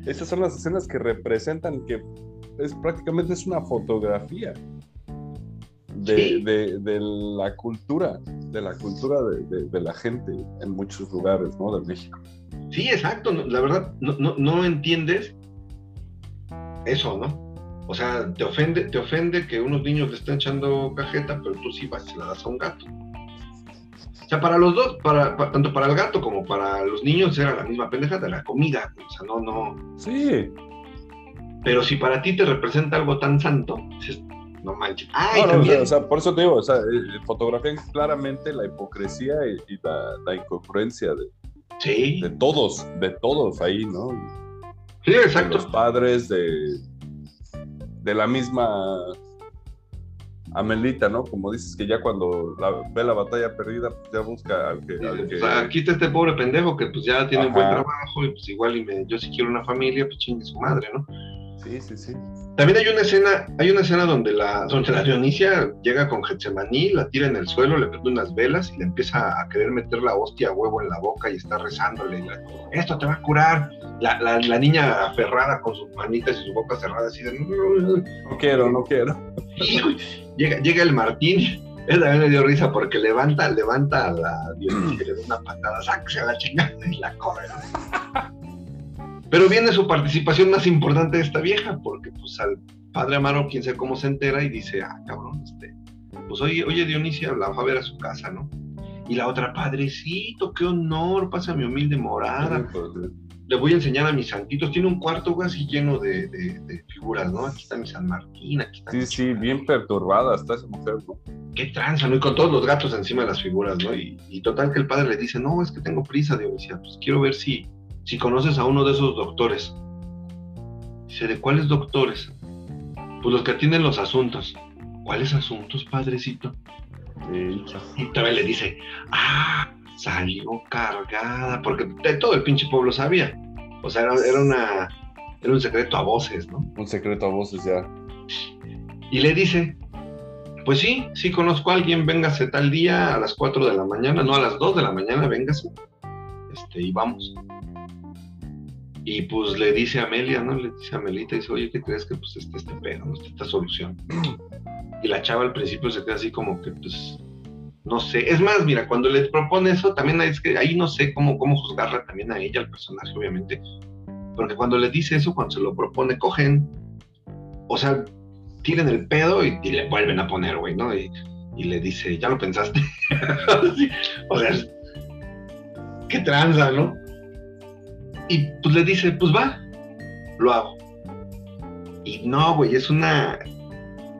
esas son las escenas que representan que es prácticamente es una fotografía de, la cultura, de la cultura de, la gente en muchos lugares, ¿no? De México. Sí, exacto. la verdad, no, no, no entiendes eso, ¿no? O sea, te ofende, te ofende que unos niños le estén echando cajeta, pero tú sí vas y la das a un gato. O sea, para los dos, para, tanto para el gato como para los niños era la misma pendeja de la comida. O sea, no, no. Sí. Pero si para ti te representa algo tan santo, no manches. o, sea, por eso te digo, o sea, eh, fotografía claramente la hipocresía y, la, la, incongruencia de, sí. de todos, de todos ahí, ¿no? Sí, exacto. De los padres, de, de la misma Amelita, ¿no? Como dices que ya cuando ve la batalla perdida, pues ya busca al que... O sea, aquí está este pobre pendejo que pues ya tiene un buen trabajo y pues igual y me, yo si quiero una familia, pues chingue su madre, ¿no? Sí, sí, sí. También hay una escena, hay una escena donde la, donde la Dionisia llega con Getsemaní, la tira en el suelo, le prende unas velas y le empieza a querer meter la hostia a huevo en la boca y está rezándole. Esto te va a curar. La, la, niña aferrada con sus manitas y su boca cerrada, así de. No quiero, no quiero. llega, llega el Martín. Él también me dio risa porque levanta, levanta a la Dionisia y le da una patada, sáquese a la chingada y la corre. Pero viene su participación más importante de esta vieja, porque pues al padre Amaro, quién sabe cómo se entera y dice, ah, cabrón, este, pues oye, oye Dionisia, la va a ver a su casa, ¿no? Y la otra, padrecito, qué honor, pasa mi humilde morada. Pues, Le voy a enseñar a mis santitos. Tiene un cuarto casi lleno de, figuras, ¿no? Aquí está mi San Martín, aquí está. Sí, sí, bien perturbada está esa mujer, ¿no? Qué tranza, ¿no? Y con todos los gatos encima de las figuras, ¿no? Y, y total que el padre le dice, no, es que tengo prisa, Dionisia, pues quiero ver si, si conoces a uno de esos doctores. Dice, ¿de cuáles doctores? Pues los que atienden los asuntos. ¿Cuáles asuntos, padrecito? Y también le dice, ah, salió cargada, porque de todo el pinche pueblo sabía. O sea, era, una, era un secreto a voces, ¿no? Un secreto a voces ya. Y le dice, pues sí, sí conozco a alguien, véngase tal día a las 4 de la mañana, no a las 2 de la mañana, véngase. Este, y vamos. Y pues le dice a Amelia, ¿no? Le dice a Amelita, dice, oye, ¿qué crees que pues este, este pedo, ¿no? esta solución? Y la chava al principio se queda así como que, pues, no sé. Es más, mira, cuando le propone eso, también es que ahí no sé cómo, cómo juzgarla también a ella, al personaje, obviamente. Porque cuando le dice eso, cuando se lo propone, cogen, o sea, tiren el pedo y, le vuelven a poner, güey, ¿no? Y, le dice, ¿ya lo pensaste? *laughs* o sea, qué tranza, ¿no? Y pues le dice, pues va, lo hago. Y no, güey, es una,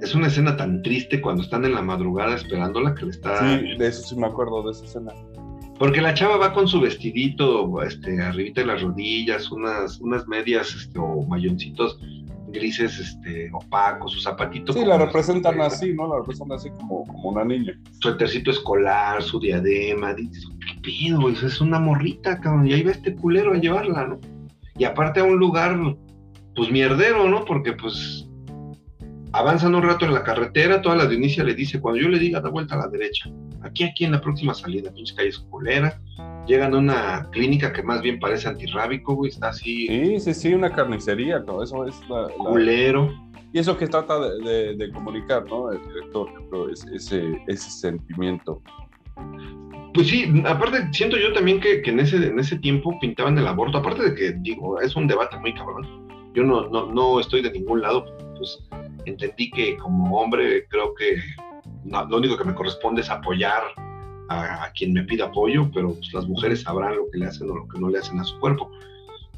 es una escena tan triste cuando están en la madrugada esperándola que le está. Sí, de eso sí me acuerdo, de esa escena. Porque la chava va con su vestidito, este, arribita de las rodillas, unas, unas medias, este, o mayoncitos grises, este, opacos, su zapatito. Sí, la representan así, ¿no? La representan así como, como una niña. Su ejercito escolar, su diadema, dices, ¿qué pido? Es una morrita, cabrón, y ahí va este culero a llevarla, ¿no? Y aparte a un lugar, pues mierdero, ¿no? Porque pues avanzan un rato en la carretera, toda la de le dice, cuando yo le diga, da vuelta a la derecha. Aquí, aquí en la próxima salida, pinche calle escolera. Llegan a una clínica que más bien parece antirrábico, güey, está así. Sí, sí, sí, una carnicería, ¿no? Eso es la... Culero. Y eso que trata de, comunicar, ¿no? El director, ese, ese sentimiento. Pues sí, aparte siento yo también que, en, ese, en ese tiempo pintaban el aborto, aparte de que, digo, es un debate muy cabrón. Yo no, no, no estoy de ningún lado, pues entendí que como hombre creo que lo único que me corresponde es apoyar a, quien me pida apoyo, pero pues, las mujeres sabrán lo que le hacen o lo que no le hacen a su cuerpo.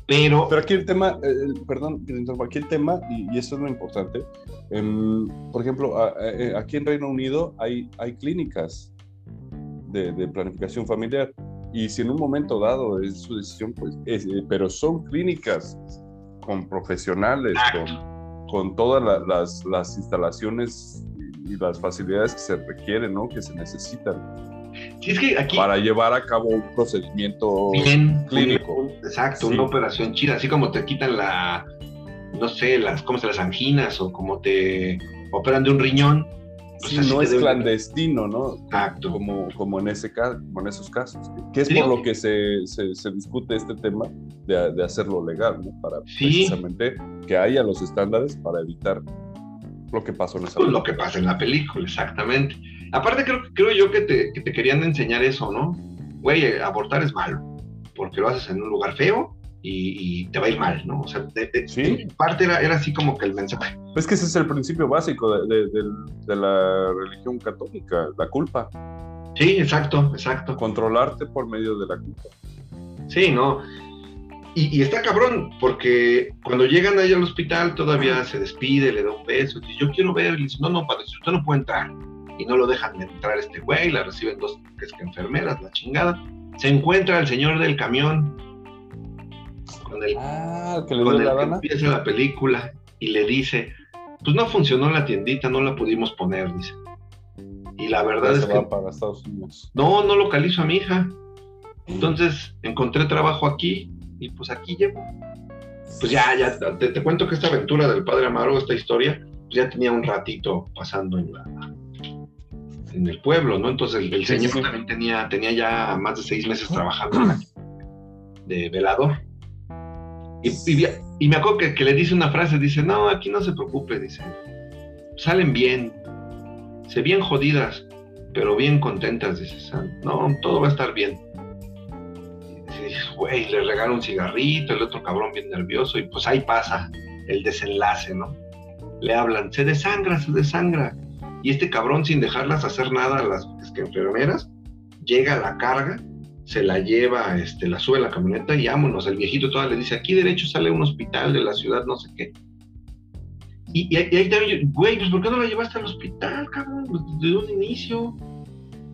Pero, pero aquí el tema, eh, perdón, aquí el tema, y, eso es lo importante, em, por ejemplo, eh, aquí en Reino Unido hay, hay clínicas de, planificación familiar, y si en un momento dado es su decisión, pues, eh, pero son clínicas con profesionales, con con todas las, las, instalaciones y las facilidades que se requieren, ¿no? Que se necesitan. Sí, es que aquí... Para llevar a cabo un procedimiento Bien, clínico. Exacto, una operación chida, así como te quitan la, no sé, las, ¿cómo se las anginas o como te operan de un riñón, pues no es clandestino, ¿no? Exacto. Como, como, en ese caso, como en esos casos. Que es por lo que se, se, discute este tema de, de, hacerlo legal, ¿no? Para precisamente que haya los estándares para evitar lo que pasó en esa pues Lo que pasa en la película, exactamente. Aparte creo, creo yo que te, que te querían enseñar eso, ¿no? Güey, abortar es malo. porque lo haces en un lugar feo y, te va a ir mal, ¿no? O sea, de, parte era, era, así como que el mensaje. Es que ese es el principio básico de, de, la religión católica, la culpa. Sí, exacto, exacto. Controlarte por medio de la culpa. Sí, ¿no? Y, está cabrón, porque cuando llegan ahí al hospital todavía se despide, le da un beso, dice, yo quiero ver, y dice, no, no, padre, usted no puede entrar. Y no lo dejan entrar este güey, la reciben dos que es que enfermeras, la chingada. Se encuentra el señor del camión con el, ah, que, le con el que empieza la película y le dice, pues no funcionó la tiendita, no la pudimos poner, dice. Y la verdad es que... Para Estados Unidos. No, no localizo a mi hija. Entonces encontré trabajo aquí y pues aquí llevo. Pues ya, ya, te, cuento que esta aventura del padre Amaro, esta historia, pues ya tenía un ratito pasando en la en el pueblo, ¿no? Entonces el, señor también tenía, tenía ya más de seis meses trabajando de velador. Y, y, me acuerdo que, que, le dice una frase, dice, no, aquí no se preocupe, dice, salen bien, se bien jodidas, pero bien contentas, dice, no, todo va a estar bien güey, le regala un cigarrito, el otro cabrón bien nervioso, y pues ahí pasa el desenlace, ¿no? Le hablan, se desangra, se desangra. Y este cabrón, sin dejarlas hacer nada a las enfermeras, llega a la carga, se la lleva, este, la sube a la camioneta y vámonos. El viejito todavía le dice, aquí derecho sale un hospital de la ciudad, no sé qué. Y, ahí también, güey, pues ¿por qué no la llevaste al hospital, cabrón? Desde un inicio.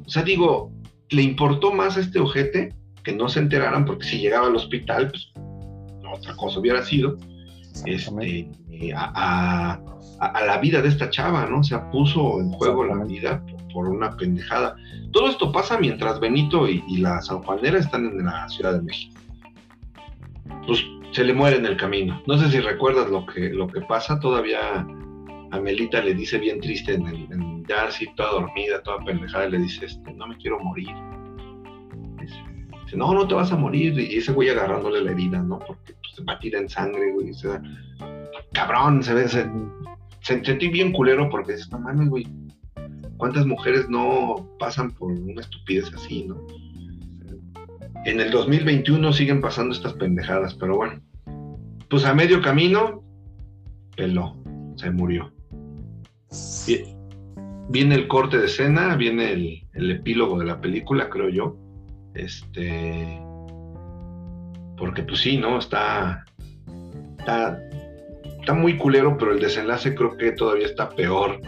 O sea, digo, le importó más a este ojete que no se enteraran, porque si llegaba al hospital, pues otra cosa hubiera sido, este, a, la vida de esta chava, ¿no? O sea, puso en juego la vida por, una pendejada. Todo esto pasa mientras Benito y, la San Juanera están en la Ciudad de México. Pues se le muere en el camino. No sé si recuerdas lo que, lo que pasa, todavía Amelita le dice bien triste, en, el, ya así toda dormida, toda pendejada, le dice, este, no me quiero morir no, no te vas a morir. Y ese güey agarrándole la herida, ¿no? Porque pues, se batida en sangre, güey. cabrón, se ve, se, sentí bien culero porque dices, no mames, güey. ¿Cuántas mujeres no pasan por una estupidez así, no? En el 2021 siguen pasando estas pendejadas, pero bueno. Pues a medio camino, peló, se murió. Viene el corte de escena, viene el, el epílogo de la película, creo yo este. Porque, pues sí, ¿no? Está. Está, está muy culero, pero el desenlace creo que todavía está peor.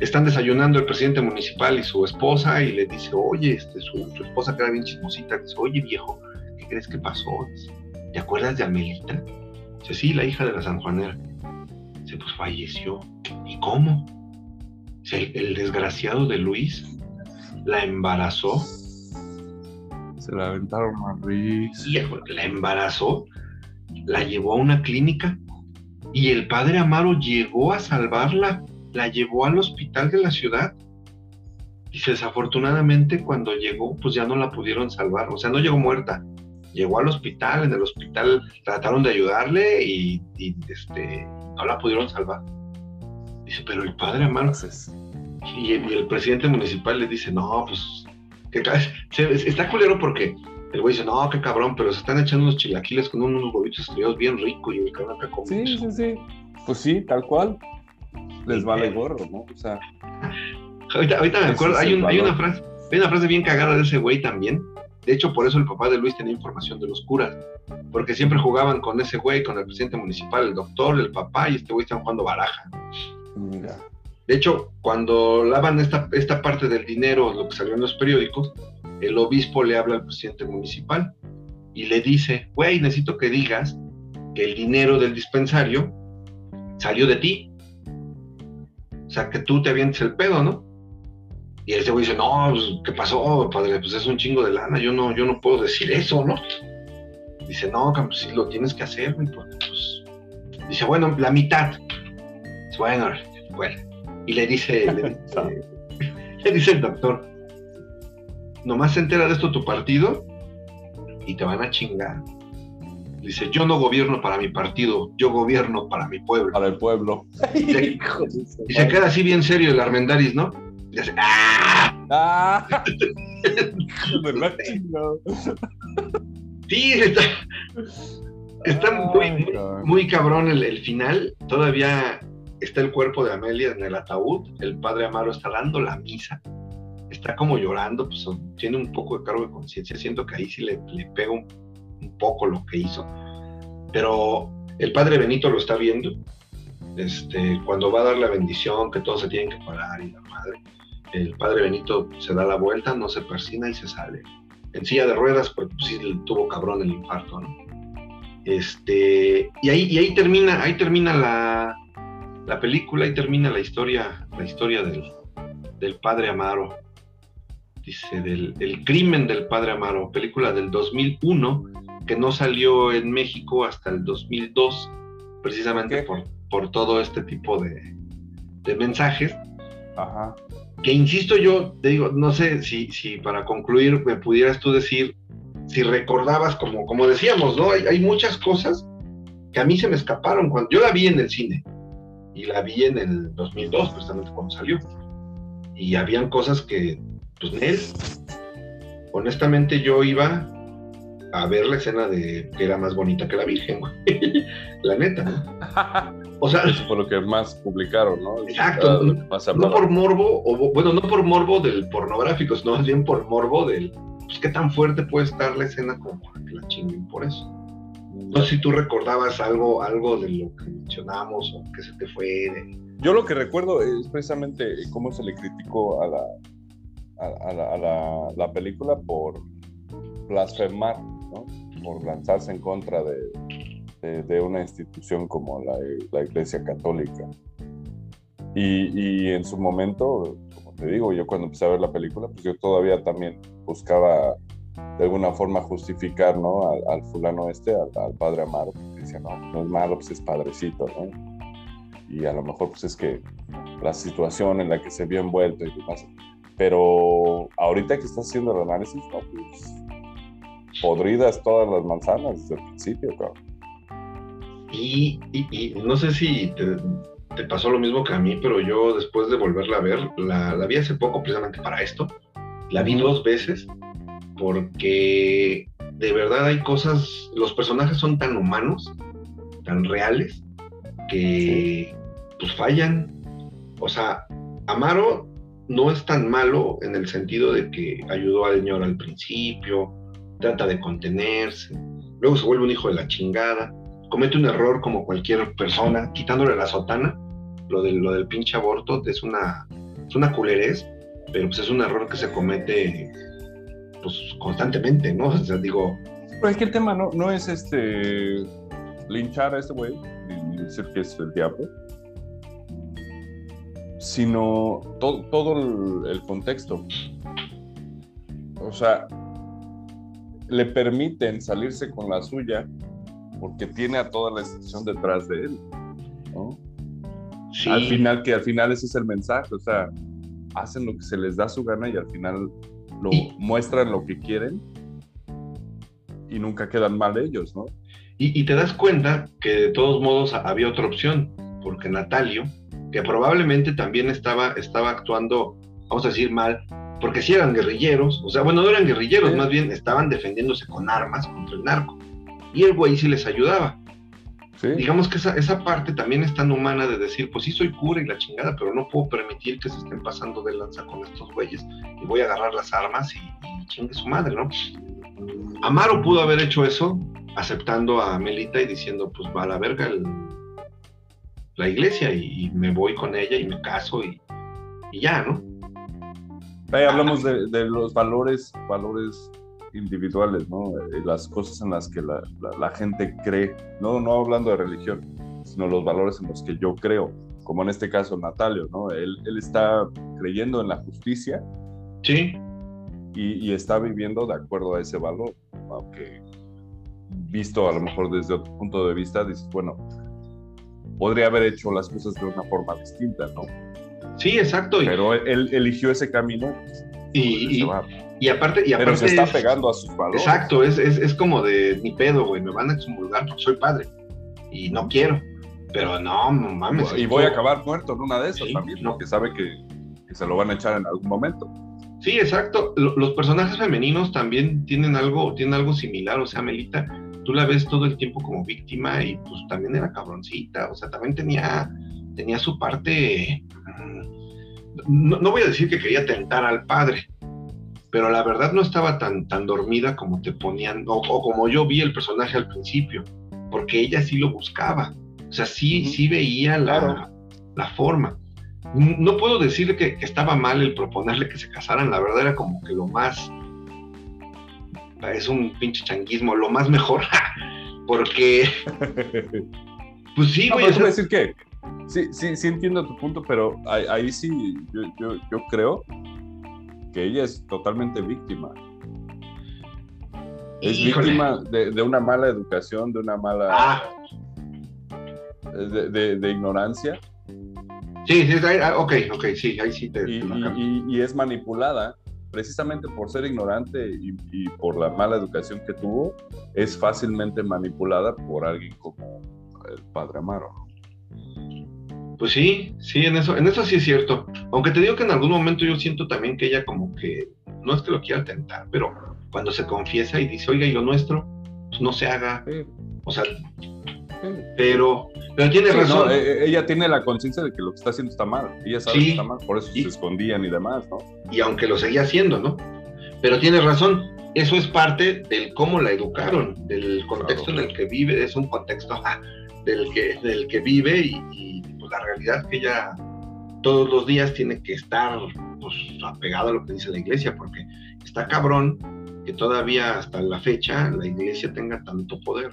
Están desayunando el presidente municipal y su esposa y le dice, oye, este, su, esposa queda bien chismosita, dice, oye viejo, ¿qué crees que pasó? ¿Te acuerdas de Amelita? Dice, sí, la hija de la sanjuanera. Dice, pues falleció. ¿Y cómo? Dice, el desgraciado de Luis la embarazó se la aventaron a Luis. La embarazó, la llevó a una clínica y el padre Amaro llegó a salvarla, la llevó al hospital de la ciudad. Y desafortunadamente cuando llegó, pues ya no la pudieron salvar, o sea, no llegó muerta, llegó al hospital, en el hospital trataron de ayudarle y, este, no la pudieron salvar. Dice, pero el padre Amaro... Y y el presidente municipal le dice, no, pues está culero porque el güey dice, no, qué cabrón, pero se están echando unos chilaquiles con unos huevitos estrellados bien ricos y el cabrón acá come. Sí, sí, sí. Pues sí, tal cual. Les vale gorro, ¿no? O sea. Ahorita, ahorita me acuerdo, hay, hay, una frase, hay una frase bien cagada de ese güey también. De hecho, por eso el papá de Luis tenía información de los curas, porque siempre jugaban con ese güey, con el presidente municipal, el doctor, el papá, y este güey estaban jugando baraja. Mira. De hecho, cuando lavan esta, esta parte del dinero, lo que salió en los periódicos, el obispo le habla al presidente municipal y le dice, güey, necesito que digas que el dinero del dispensario salió de ti. O sea, que tú te avientes el pedo, ¿no? Y ese güey dice, no, pues, ¿qué pasó, padre? Pues es un chingo de lana, yo no, yo no puedo decir eso, ¿no? Dice, no, pues sí lo tienes que hacer, güey, porque pues... Dice, bueno, la mitad. Dice, bueno, bueno. Y le dice, le dice, *laughs* el doctor, nomás se entera de esto tu partido y te van a chingar. Dice, yo no gobierno para mi partido, yo gobierno para mi pueblo. Para el pueblo. *laughs* Y se, *laughs* queda así bien serio el Armendaris, ¿no? Y dice, ¡ah! Ah, *laughs* sí, está, está muy, muy, cabrón el, el, final. Todavía está el cuerpo de Amelia en el ataúd. El padre Amaro está dando la misa. Está como llorando, pues tiene un poco de cargo de conciencia. Siento que ahí sí le, le pega un, poco lo que hizo. Pero el padre Benito lo está viendo. Este, cuando va a dar la bendición, que todos se tienen que parar y la madre, el padre Benito se da la vuelta, no se persina y se sale. En silla de ruedas, pues sí tuvo cabrón el infarto. Este, y ahí, y ahí termina, ahí termina la, la película, ahí termina la historia, la historia del, del padre Amaro. Dice, del el crimen del padre Amaro, película del 2001 que no salió en México hasta el 2002, precisamente por, por todo este tipo de, de mensajes. Ajá. Que insisto yo, te digo, no sé si, si para concluir me pudieras tú decir, si recordabas, como, como decíamos, ¿no? Hay, hay muchas cosas que a mí se me escaparon cuando yo la vi en el cine y la vi en el 2002, precisamente cuando salió. Y habían cosas que, pues, él, honestamente yo iba a ver la escena de que era más bonita que la Virgen, güey. *laughs* la neta, ¿no? O sea, eso fue lo que más publicaron, ¿no? Exacto. no, por morbo, o bueno, no por morbo del pornográfico, sino más bien por morbo del, pues qué tan fuerte puede estar la escena como para que la chinguen por eso. No sé si tú recordabas algo, algo de lo que mencionamos o que se te fue. De... Yo lo que recuerdo es precisamente cómo se le criticó a la, a, la, a la, la película por blasfemar por lanzarse en contra de, de, una institución como la, la Iglesia Católica. Y, y, en su momento, como te digo, yo cuando empecé a ver la película, pues yo todavía también buscaba de alguna forma justificar, ¿no? Al, fulano este, al, padre Amaro, decía, no, no es malo, pues es padrecito, ¿no? Y a lo mejor pues es que la situación en la que se vio envuelto y demás. Pero ahorita que estás haciendo el análisis, no, pues podridas todas las manzanas desde el principio, cabrón. Y, y, no sé si te, pasó lo mismo que a mí, pero yo después de volverla a ver, la, la vi hace poco precisamente para esto. La vi dos veces porque de verdad hay cosas, los personajes son tan humanos, tan reales, que pues fallan. O sea, Amaro no es tan malo en el sentido de que ayudó al señor al principio, trata de contenerse, luego se vuelve un hijo de la chingada, comete un error como cualquier persona, quitándole la sotana, lo del, lo del pinche aborto es una, es una culerez, pero pues es un error que se comete pues constantemente, ¿no? *laughs* O sea, digo... Pero es que el tema no, no es este linchar a este güey, decir que es el diablo, sino todo, todo el contexto. O sea, le permiten salirse con la suya porque tiene a toda la institución detrás de él. ¿no? Al final, que al final ese es el mensaje, o sea, hacen lo que se les da su gana y al final lo muestran lo que quieren y nunca quedan mal ellos, ¿no? Y, y, te das cuenta que de todos modos había otra opción, porque Natalio, que probablemente también estaba, estaba actuando, vamos a decir mal, porque si eran guerrilleros, o sea, bueno, no eran guerrilleros, más bien estaban defendiéndose con armas contra el narco. Y el güey sí les ayudaba. Digamos que esa, esa parte también es tan humana de decir, pues sí soy cura y la chingada, pero no puedo permitir que se estén pasando de lanza con estos güeyes y voy a agarrar las armas y, y chingue su madre, ¿no? Amaro pudo haber hecho eso aceptando a Melita y diciendo, pues va a la verga la iglesia y, me voy con ella y me caso y, y ya, ¿no? Ahí hablamos de, de, los valores, valores individuales, ¿no? Eh, las cosas en las que la, la, gente cree, no, no hablando de religión, sino los valores en los que yo creo, como en este caso Natalio, ¿no? Él, él está creyendo en la justicia. Sí. Y, y, está viviendo de acuerdo a ese valor, aunque visto a lo mejor desde otro punto de vista, dices, bueno, podría haber hecho las cosas de una forma distinta, ¿no? Sí, exacto. Pero él eligió ese camino. Y, y, aparte, y aparte. Pero se está pegando a sus valores. Exacto, es, es, es como de mi pedo, güey. Me van a excomulgar porque soy padre. Y no quiero. Pero no, mames. Y voy a acabar muerto en una de esas también, ¿no? Que sabe que, que, se lo van a echar en algún momento. Sí, exacto. Los personajes femeninos también tienen algo, tienen algo similar. O sea, Melita, tú la ves todo el tiempo como víctima y pues también era cabroncita. O sea, también tenía, tenía su parte. Mm, no, voy a decir que quería tentar al padre, pero la verdad no estaba tan, tan dormida como te ponían, o, como yo vi el personaje al principio, porque ella sí lo buscaba. O sea, sí, sí veía la, la forma no puedo decir que, estaba mal el proponerle que se casaran, la verdad era como que lo más, es un pinche changuismo, lo más mejor, *laughs* porque, *laughs* pues sí, voy a decir que, sí, sí, sí entiendo tu punto, pero ahí, sí, yo, creo que ella es totalmente víctima. Es víctima de, una mala educación, de una mala... Ah. de ignorancia Sí, sí, ah, ok, ok, sí, ahí sí te... Y, es manipulada precisamente por ser ignorante y, por la mala educación que tuvo, es fácilmente manipulada por alguien como el padre Amaro. Pues sí, sí, en eso, en eso sí es cierto. Aunque te digo que en algún momento yo siento también que ella como que, no es que lo quiera tentar, pero cuando se confiesa y dice, oiga, y lo nuestro, pues no se haga. O sea, pero, pero tiene razón. E, e, ella tiene la conciencia de que lo que está haciendo está mal. Ella sabe que está mal, por eso se escondían y demás, ¿no? Y aunque lo seguía haciendo, ¿no? Pero tiene razón. Eso es parte del cómo la educaron, del contexto en el que vive. Es un contexto del, que, del que vive y, pues, la realidad que ella todos los días tiene que estar pues, apegado a lo que dice la iglesia, porque está cabrón que todavía hasta la fecha la iglesia tenga tanto poder.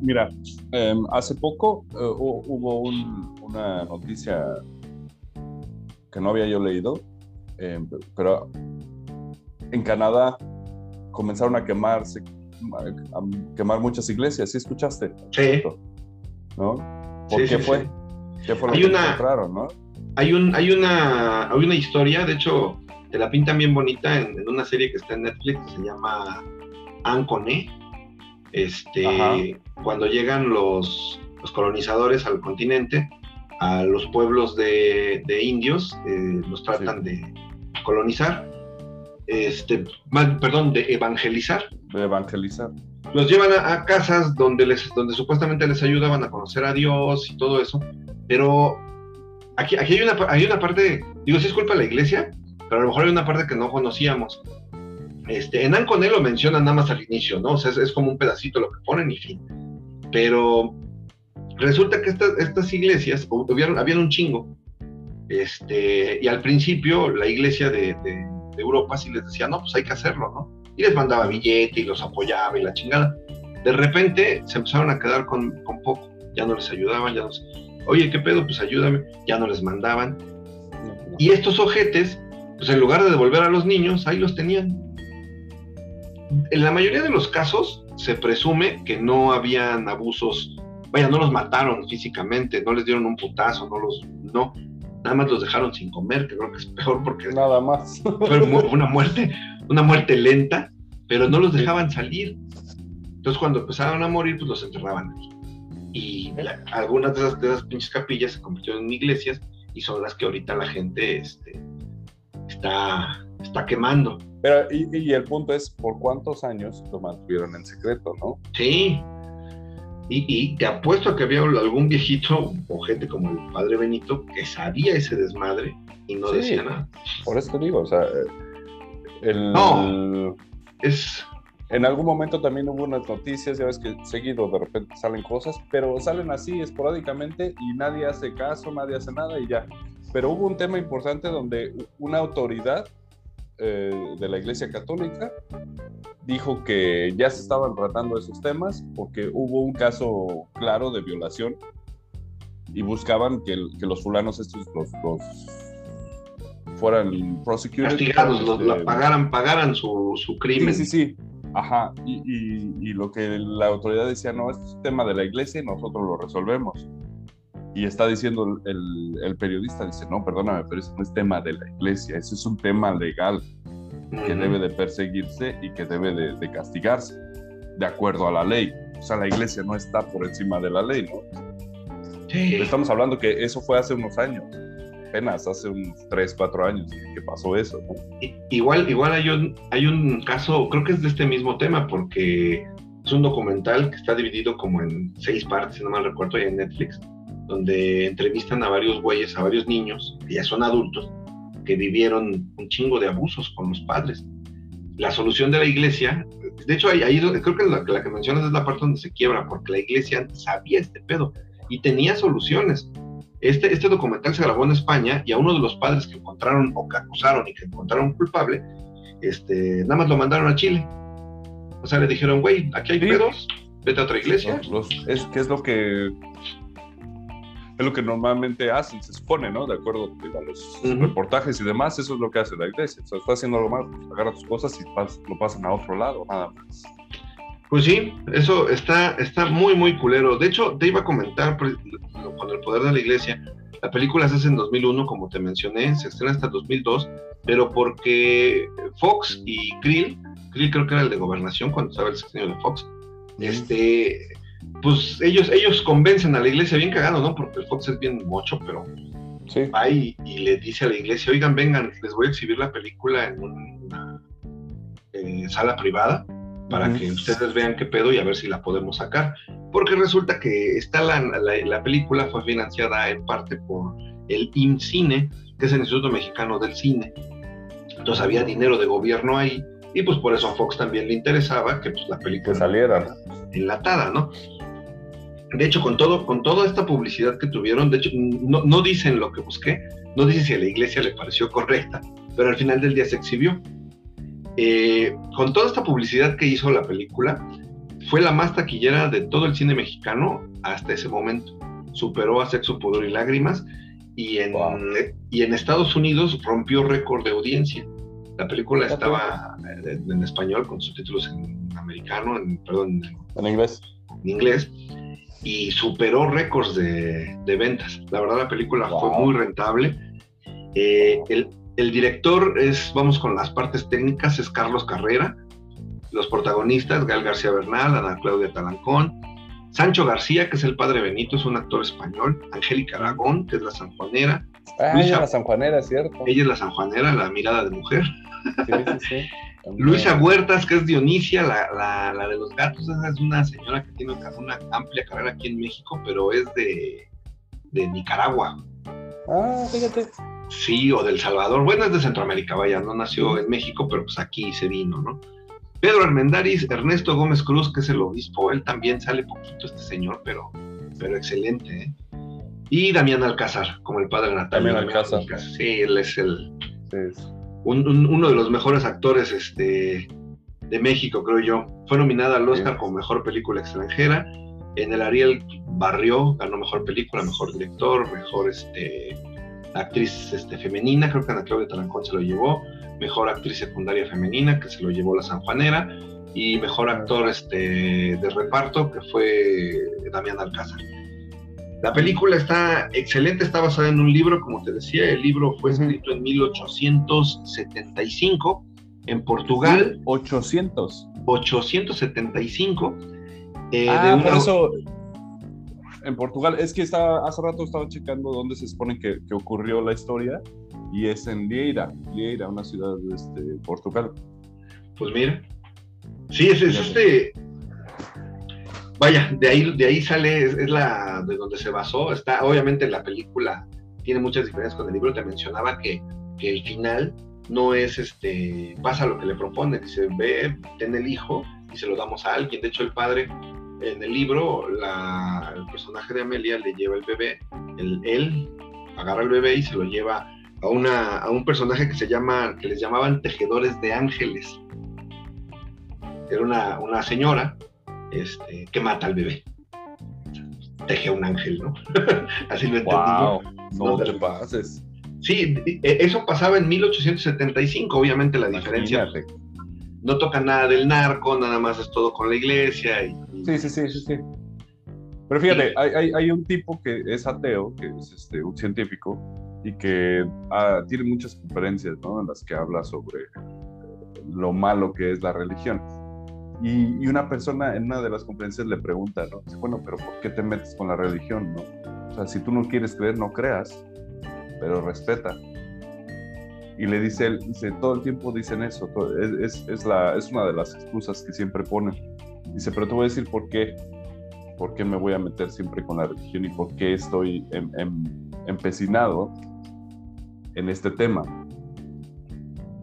Mira, em, hace poco eh, hubo una noticia que no había yo leído, em, pero en Canadá comenzaron a quemarse, a quemar muchas iglesias, ¿sí escuchaste? Sí. ¿No? ¿Por qué fue? ¿Qué fue lo hay que una, encontraron, no? Hay, un, hay, una, hay una historia, de hecho, te la pintan bien bonita en, una serie que está en Netflix, que se llama Ancone este, cuando llegan los, colonizadores al continente, a los pueblos de, indios, eh, los tratan de colonizar, este, perdón, de evangelizar. De evangelizar. Los llevan a, casas donde, les, donde supuestamente les ayudaban a conocer a Dios y todo eso, pero aquí, aquí hay, una, hay una parte, digo, si es culpa de la iglesia, pero a lo mejor hay una parte que no conocíamos. Este, en Anconé lo mencionan nada más al inicio, ¿no? O sea, es, como un pedacito lo que ponen y fin. Pero resulta que estas, iglesias, hubieron, habían un chingo, este, y al principio la iglesia de, Europa sí les decía, no, pues hay que hacerlo, ¿no? Y les mandaba billete y los apoyaba y la chingada. De repente se empezaron a quedar con, poco, ya no les ayudaban, ya no oye, ¿qué pedo? Pues ayúdame, ya no les mandaban. Y estos ojetes, pues en lugar de devolver a los niños, ahí los tenían en la mayoría de los casos se presume que no habían abusos, vaya, no los mataron físicamente, no les dieron un putazo, no los, no, nada más los dejaron sin comer, que creo que es peor porque nada más. fue una muerte, una muerte lenta, pero no los dejaban salir. Entonces cuando empezaron a morir, pues los enterraban Y algunas de esas, de esas pinches capillas se convirtieron en iglesias y son las que ahorita la gente este, está, está quemando. Pero, y, el punto es, ¿por cuántos años lo mantuvieron en secreto, no? Sí. Y, te apuesto a que había algún viejito o gente como el padre Benito que sabía ese desmadre y no decía nada. Por eso te digo, o sea, el, no, es... En algún momento también hubo unas noticias, ya ves que seguido de repente salen cosas, pero salen así esporádicamente y nadie hace caso, nadie hace nada y ya. Pero hubo un tema importante donde una autoridad eh, de la Iglesia Católica dijo que ya se estaban tratando esos temas porque hubo un caso claro de violación y buscaban que, los fulanos estos los, fueran prosecuted. Castigados, este, pagaran, pagaran su, crimen. Sí, sí, sí. Ajá, y, y, lo que la autoridad decía, no, es tema de la iglesia y nosotros lo resolvemos. Y está diciendo el, el, periodista, dice, no, perdóname, pero eso no es tema de la iglesia, eso es un tema legal que debe de perseguirse y que debe de, castigarse, de acuerdo a la ley. O sea, la iglesia no está por encima de la ley, ¿no? Sí. Estamos hablando que eso fue hace unos años. apenas hace unos 3, 4 años que pasó eso. Igual, igual hay un, hay un caso, creo que es de este mismo tema, porque es un documental que está dividido como en seis partes, si no mal recuerdo, en Netflix, donde entrevistan a varios güeyes, a varios niños, que ya son adultos, que vivieron un chingo de abusos con los padres. La solución de la iglesia, de hecho, ahí, ahí creo que la, la, que mencionas es la parte donde se quiebra, porque la iglesia antes sabía este pedo y tenía soluciones. Este, este documental se grabó en España y a uno de los padres que encontraron o que acusaron y que encontraron culpable, este, nada más lo mandaron a Chile. O sea, le dijeron, güey, aquí hay pedos, vete a otra iglesia. es que es lo que es lo que normalmente hacen, se supone, ¿no? De acuerdo a los reportajes y demás, eso es lo que hace la iglesia. O sea, está haciendo algo mal, pues agarra tus cosas y lo pasan a otro lado, nada más. Pues sí, eso está, está muy, muy culero. De hecho, te iba a comentar con el poder de la iglesia. La película se hace en 2001, como te mencioné, se estrena hasta 2002, pero porque Fox y Krill, Krill creo que era el de gobernación cuando estaba el sexenio de Fox, este, pues ellos, ellos convencen a la iglesia bien cagado, ¿no? Porque el Fox es bien mocho, pero va y, le dice a la iglesia, oigan, vengan, les voy a exhibir la película en una eh, sala privada para que ustedes vean qué pedo y a ver si la podemos sacar. Porque resulta que está la, la, película fue financiada en parte por el IMCINE, que es el Instituto Mexicano del Cine. Entonces había dinero de gobierno ahí y pues por eso a Fox también le interesaba que pues, la película saliera enlatada, ¿no? De hecho, con todo, con toda esta publicidad que tuvieron, de hecho, no, no dicen lo que busqué, no dicen si a la iglesia le pareció correcta, pero al final del día se exhibió. Eh, con toda esta publicidad que hizo la película, fue la más taquillera de todo el cine mexicano hasta ese momento. Superó a Sexo, Pudor y Lágrimas y en, y en Estados Unidos rompió récord de audiencia. La película estaba en, español con subtítulos en americano, en, perdón, en inglés. En inglés y superó récords de, de, ventas. La verdad la película fue muy rentable. Eh, el, el director es, vamos con las partes técnicas, es Carlos Carrera. Los protagonistas, Gal García Bernal, Ana Claudia Talancón, Sancho García, que es el padre Benito, es un actor español, Angélica Aragón, que es la sanjuanera. Ah, ella es la sanjuanera, cierto. Ella es la sanjuanera, la mirada de mujer. Sí, sí, sí. Luisa Huertas, que es Dionisia, la, la, de los gatos, esa es una señora que tiene una amplia carrera aquí en México, pero es de, de Nicaragua. Ah, fíjate. Sí, o del Salvador. Bueno, es de Centroamérica, vaya, no nació en México, pero pues aquí se vino, ¿no? Pedro Armendáriz, Ernesto Gómez Cruz, que es el obispo, él también sale poquito este señor, pero, pero excelente, ¿eh? Y Damián Alcázar, como el padre Natalia. Damián Alcázar. Sí, él es el... uno de los mejores actores este, de México, creo yo. Fue nominada al Oscar como Mejor Película Extranjera. En el Ariel barrió, ganó Mejor Película, Mejor Director, Mejor este, actriz este, femenina, creo que Ana Claudia Talancón se lo llevó, mejor actriz secundaria femenina, que se lo llevó la Sanjuanera, y mejor actor este, de reparto, que fue Damián Alcázar. La película está excelente, está basada en un libro, como te decía, el libro fue escrito en 1875 en Portugal. 800. 875. Eh, ah, por eso en Portugal. Es que estaba, hace rato estaba checando dónde se supone que, que, ocurrió la historia y es en Lieira, Lieira, una ciudad de este, Portugal. Pues mira, sí, es, es este. Vaya, de ahí, de ahí sale, es, la de donde se basó. Está, obviamente, la película tiene muchas diferencias con el libro. Te mencionaba que, el final no es este, pasa lo que le propone, dice, ve, ten el hijo y se lo damos a alguien. De hecho, el padre en el libro, el personaje de Amelia le lleva el bebé, él agarra el bebé y se lo lleva a, una, a un personaje que se llama, que les llamaban tejedores de ángeles. Era una, una señora este, que mata al bebé. Teje a un ángel, ¿no? *laughs* Así lo entendí. No, te pases. Sí, e, eso pasaba en 1875, obviamente la diferencia no toca nada del narco, nada más es todo con la iglesia. Y, Sí, sí, sí, sí, sí. Pero fíjate, hay, hay, un tipo que es ateo, que es este, un científico, y que ah, tiene muchas conferencias, ¿no? En las que habla sobre lo malo que es la religión. Y, una persona en una de las conferencias le pregunta, ¿no? Dice, bueno, pero ¿por qué te metes con la religión, no? O sea, si tú no quieres creer, no creas. pero respeta. Y le dice él, dice, todo el tiempo dicen eso, es, es, la, es una de las excusas que siempre ponen. Dice, pero te voy a decir por qué, por qué me voy a meter siempre con la religión y por qué estoy em, em, empecinado en este tema.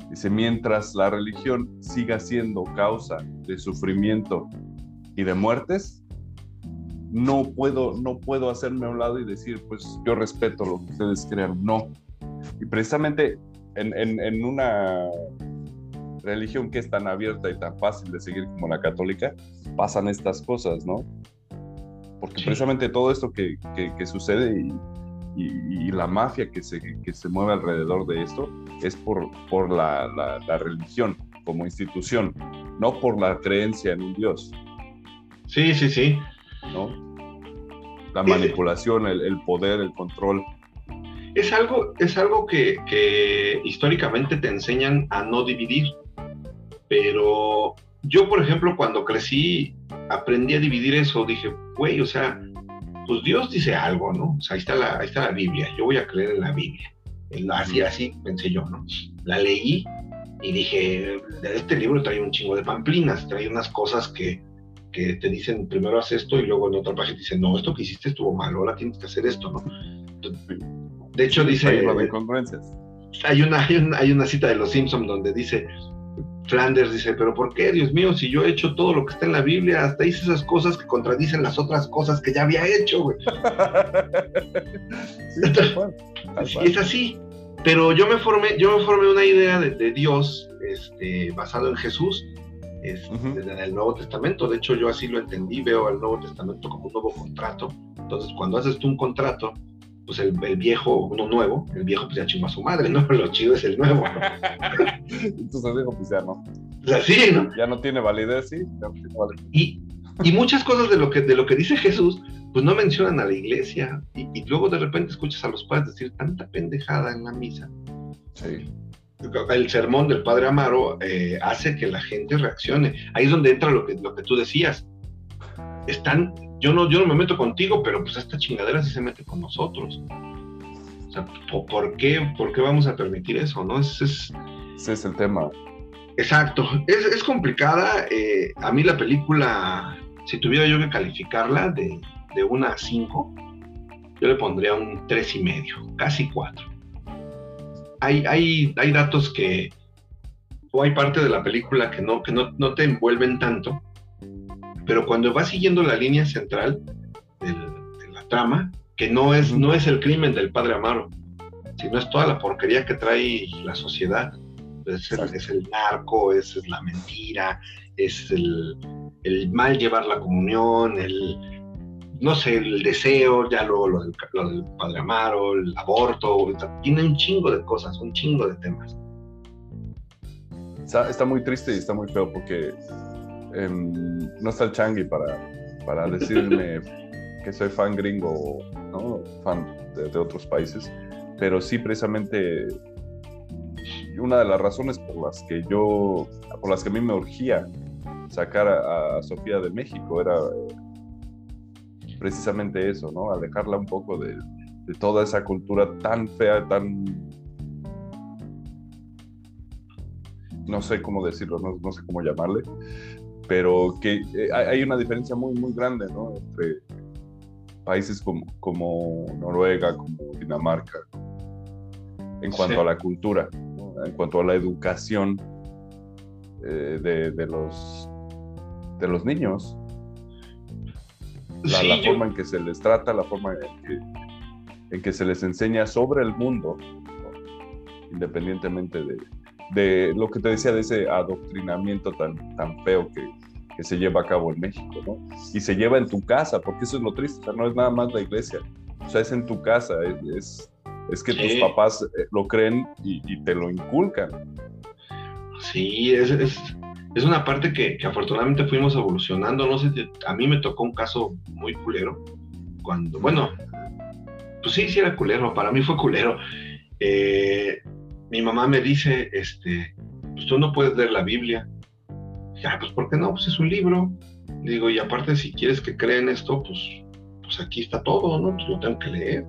Dice, mientras la religión siga siendo causa de sufrimiento y de muertes, no puedo, no puedo hacerme a un lado y decir, pues yo respeto lo que ustedes crean. No. Y precisamente en, en, una religión que es tan abierta y tan fácil de seguir como la católica, pasan estas cosas, ¿no? Porque precisamente todo esto que, que, sucede y, y, la mafia que se, que se mueve alrededor de esto es por, por la, la, religión como institución, no por la creencia en un Dios. Sí, sí, sí. ¿No? La manipulación, el, el poder, el control. Es algo, es algo que, que, históricamente te enseñan a no dividir, pero yo, por ejemplo, cuando crecí, aprendí a dividir eso, dije, güey, o sea, pues Dios dice algo, ¿no? O sea, ahí está la, ahí está la Biblia, yo voy a creer en la Biblia. Así, así pensé yo, ¿no? La leí y dije, este libro trae un chingo de pamplinas, trae unas cosas que, que te dicen, primero haz esto y luego en otra página te dicen, no, esto que hiciste estuvo mal, ahora tienes que hacer esto, ¿no? De hecho, dice... Hay, de hay, una, hay, una, hay una cita de Los Simpsons donde dice, Flanders dice, pero ¿por qué, Dios mío, si yo he hecho todo lo que está en la Biblia, hasta hice esas cosas que contradicen las otras cosas que ya había hecho, güey? *laughs* sí, es así. Pero yo me formé, yo me formé una idea de, Dios este, basado en Jesús es, desde el Nuevo Testamento. De hecho, yo así lo entendí, veo el Nuevo Testamento como un nuevo contrato. Entonces, cuando haces tú un contrato, pues el, viejo, uno nuevo, el viejo pues ya chingó a su madre, ¿no? *laughs* Lo chido es el nuevo, *laughs* Entonces dijo, pues ya no. Pues así, ¿no? Ya no tiene validez, sí, ya no tiene validez. Y, y muchas cosas de lo, que, de lo que dice Jesús, pues no mencionan a la iglesia. Y, luego de repente escuchas a los padres decir tanta pendejada en la misa. Sí. El sermón del padre Amaro eh, hace que la gente reaccione. Ahí es donde entra lo que, lo que tú decías. Están yo no, yo no me meto contigo, pero pues esta chingadera sí se mete con nosotros. O sea, ¿por qué, por qué vamos a permitir eso? ¿no? Es, es... Ese es el tema. Exacto, es, es complicada. Eh, a mí la película, si tuviera yo que calificarla de, de 1 a 5, yo le pondría un tres y medio, casi 4. Hay, hay, hay datos que, o hay parte de la película que no, que no, no te envuelven tanto, pero cuando va siguiendo la línea central de la trama, que no es, no es el crimen del padre Amaro, sino es toda la porquería que trae la sociedad. Es el, narco, es, la mentira, es el, mal llevar la comunión, el, no sé, el deseo, ya luego lo del, padre Amaro, el aborto, tiene un chingo de cosas, un chingo de temas. está muy triste y está muy feo porque No está el Changi para, para decirme *laughs* que soy fan gringo, ¿no? fan de, otros países, pero sí precisamente una de las razones por las que yo, por las que a mí me urgía sacar a, Sofía de México era eh, precisamente eso, ¿no? Alejarla un poco de, de toda esa cultura tan fea, tan no sé cómo decirlo, no, no, sé cómo llamarle, pero que eh, hay una diferencia muy, muy grande, ¿no? Entre países como, como Noruega, como Dinamarca, en cuanto a la cultura, en cuanto a la educación eh, de, de, los, de los niños. La, la forma en que se les trata, la forma en que, en que se les enseña sobre el mundo, independientemente de, de lo que te decía de ese adoctrinamiento tan, tan feo que, que se lleva a cabo en México, ¿no? Y se lleva en tu casa, porque eso es lo triste, o sea, no es nada más la iglesia, o sea, es en tu casa, es, es, que tus papás eh, lo creen y, te lo inculcan. Sí, es, es, es una parte que, que, afortunadamente fuimos evolucionando, no sé, a mí me tocó un caso muy culero, cuando, bueno, pues sí, sí era culero, para mí fue culero. Eh, mi mamá me dice, este, pues tú no puedes leer la Biblia, ya, pues ¿por qué no? Pues es un libro. Digo, y aparte si quieres que creen esto, pues, pues aquí está todo, ¿no? Pues lo tengo que leer.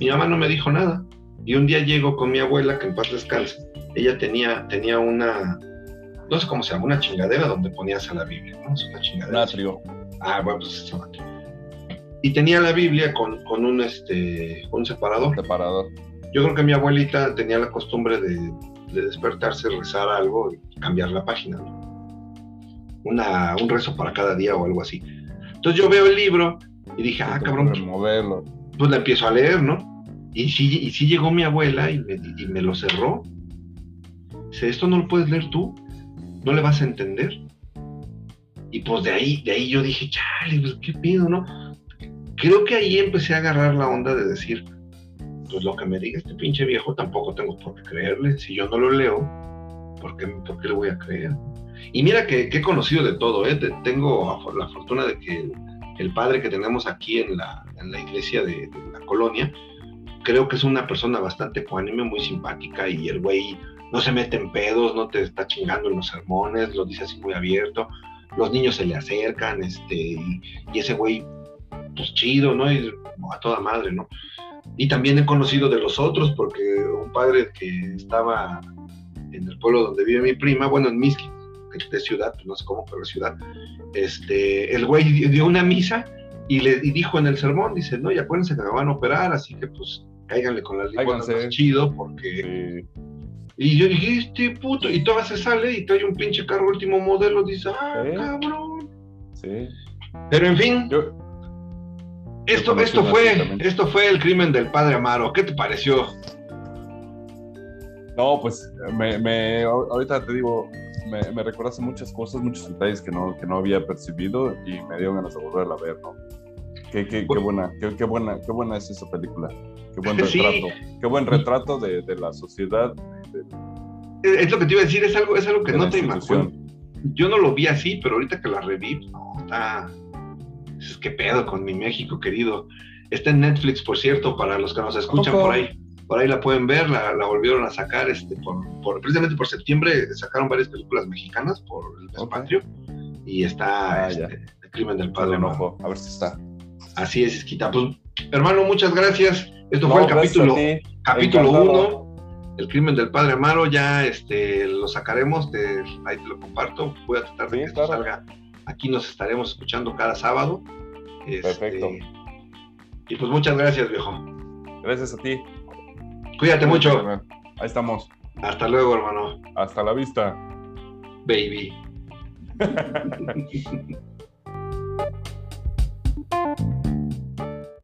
Mi mamá no me dijo nada. Y un día llego con mi abuela, que en paz descanse. Ella tenía, tenía una, no sé cómo se llama, una chingadera donde ponías a la Biblia, ¿no? Es una chingadera. Ah, bueno, pues es natrio. Y tenía la Biblia con, con un, este, un separador. Separador. Yo creo que mi abuelita tenía la costumbre de, de despertarse, rezar algo y cambiar la página. ¿no? Una, un rezo para cada día o algo así. Entonces yo veo el libro y dije, ah, cabrón, pues la empiezo a leer, ¿no? Y sí, y sí llegó mi abuela y me, y me lo cerró. Dice, esto no lo puedes leer tú, no le vas a entender. Y pues de ahí, de ahí yo dije, chale, pues qué pido, ¿no? Creo que ahí empecé a agarrar la onda de decir, pues lo que me diga este pinche viejo tampoco tengo por qué creerle. Si yo no lo leo, ¿por qué, por le voy a creer? Y mira que, he conocido de todo, ¿eh? Te- Tengo la fortuna de que el, padre que tenemos aquí en la, en la iglesia de, de la colonia, creo que es una persona bastante ecuánime, muy simpática y el güey no se mete en pedos, no te está chingando en los sermones, lo dice así muy abierto, los niños se le acercan, este, y, y ese güey, pues chido, ¿no? Y a toda madre, ¿no? Y también he conocido de los otros, porque un padre que estaba en el pueblo donde vive mi prima, bueno, en Miski, de ciudad, pues no sé cómo, pero ciudad, este, el güey dio- una misa y le y dijo en el sermón, dice, no, y acuérdense que me van a operar, así que pues cáiganle con las Cáiganse. más chido, porque... Sí. Y yo dije, este puto, y todavía se sale y trae un pinche carro último modelo, dice, ah, ¿Eh? cabrón. sí. Pero en fin, Yo, esto, esto fue, esto fue el crimen del padre Amaro. ¿Qué te pareció? no, pues me, me- ahorita te digo, me, me recordaste muchas cosas, muchos detalles que no, que no había percibido y me dio ganas de volverla a ver, ¿no? Qué, qué, qué buena, qué, qué buena, qué buena es esa película. Qué buen *laughs* Sí. retrato. Qué buen retrato de, de la sociedad. de- Es lo que te iba a decir, es algo, es algo que no te imaginas. Yo no lo vi así, pero ahorita que la reví, no, está. Es que pedo con mi México querido. Está en Netflix, por cierto, para los que nos escuchan por ahí. Por ahí la pueden ver, la, la volvieron a sacar, este, por, por- precisamente por septiembre sacaron varias películas mexicanas por el mes patrio. Y está Ah, este. El crimen del Padre enojo, a ver si está. Así es, Esquita. Pues, hermano, muchas gracias. Esto No, fue el gracias capítulo, capítulo. 1, el crimen del padre Amaro. Ya este, lo sacaremos, te- ahí te lo comparto. Voy a tratar de Sí, que esto salga. Aquí nos estaremos escuchando cada sábado. Este, Perfecto. Y pues muchas gracias, viejo. Gracias a ti. Cuídate mucho. Ahí estamos. Hasta luego, hermano. Hasta la vista. Baby. *laughs*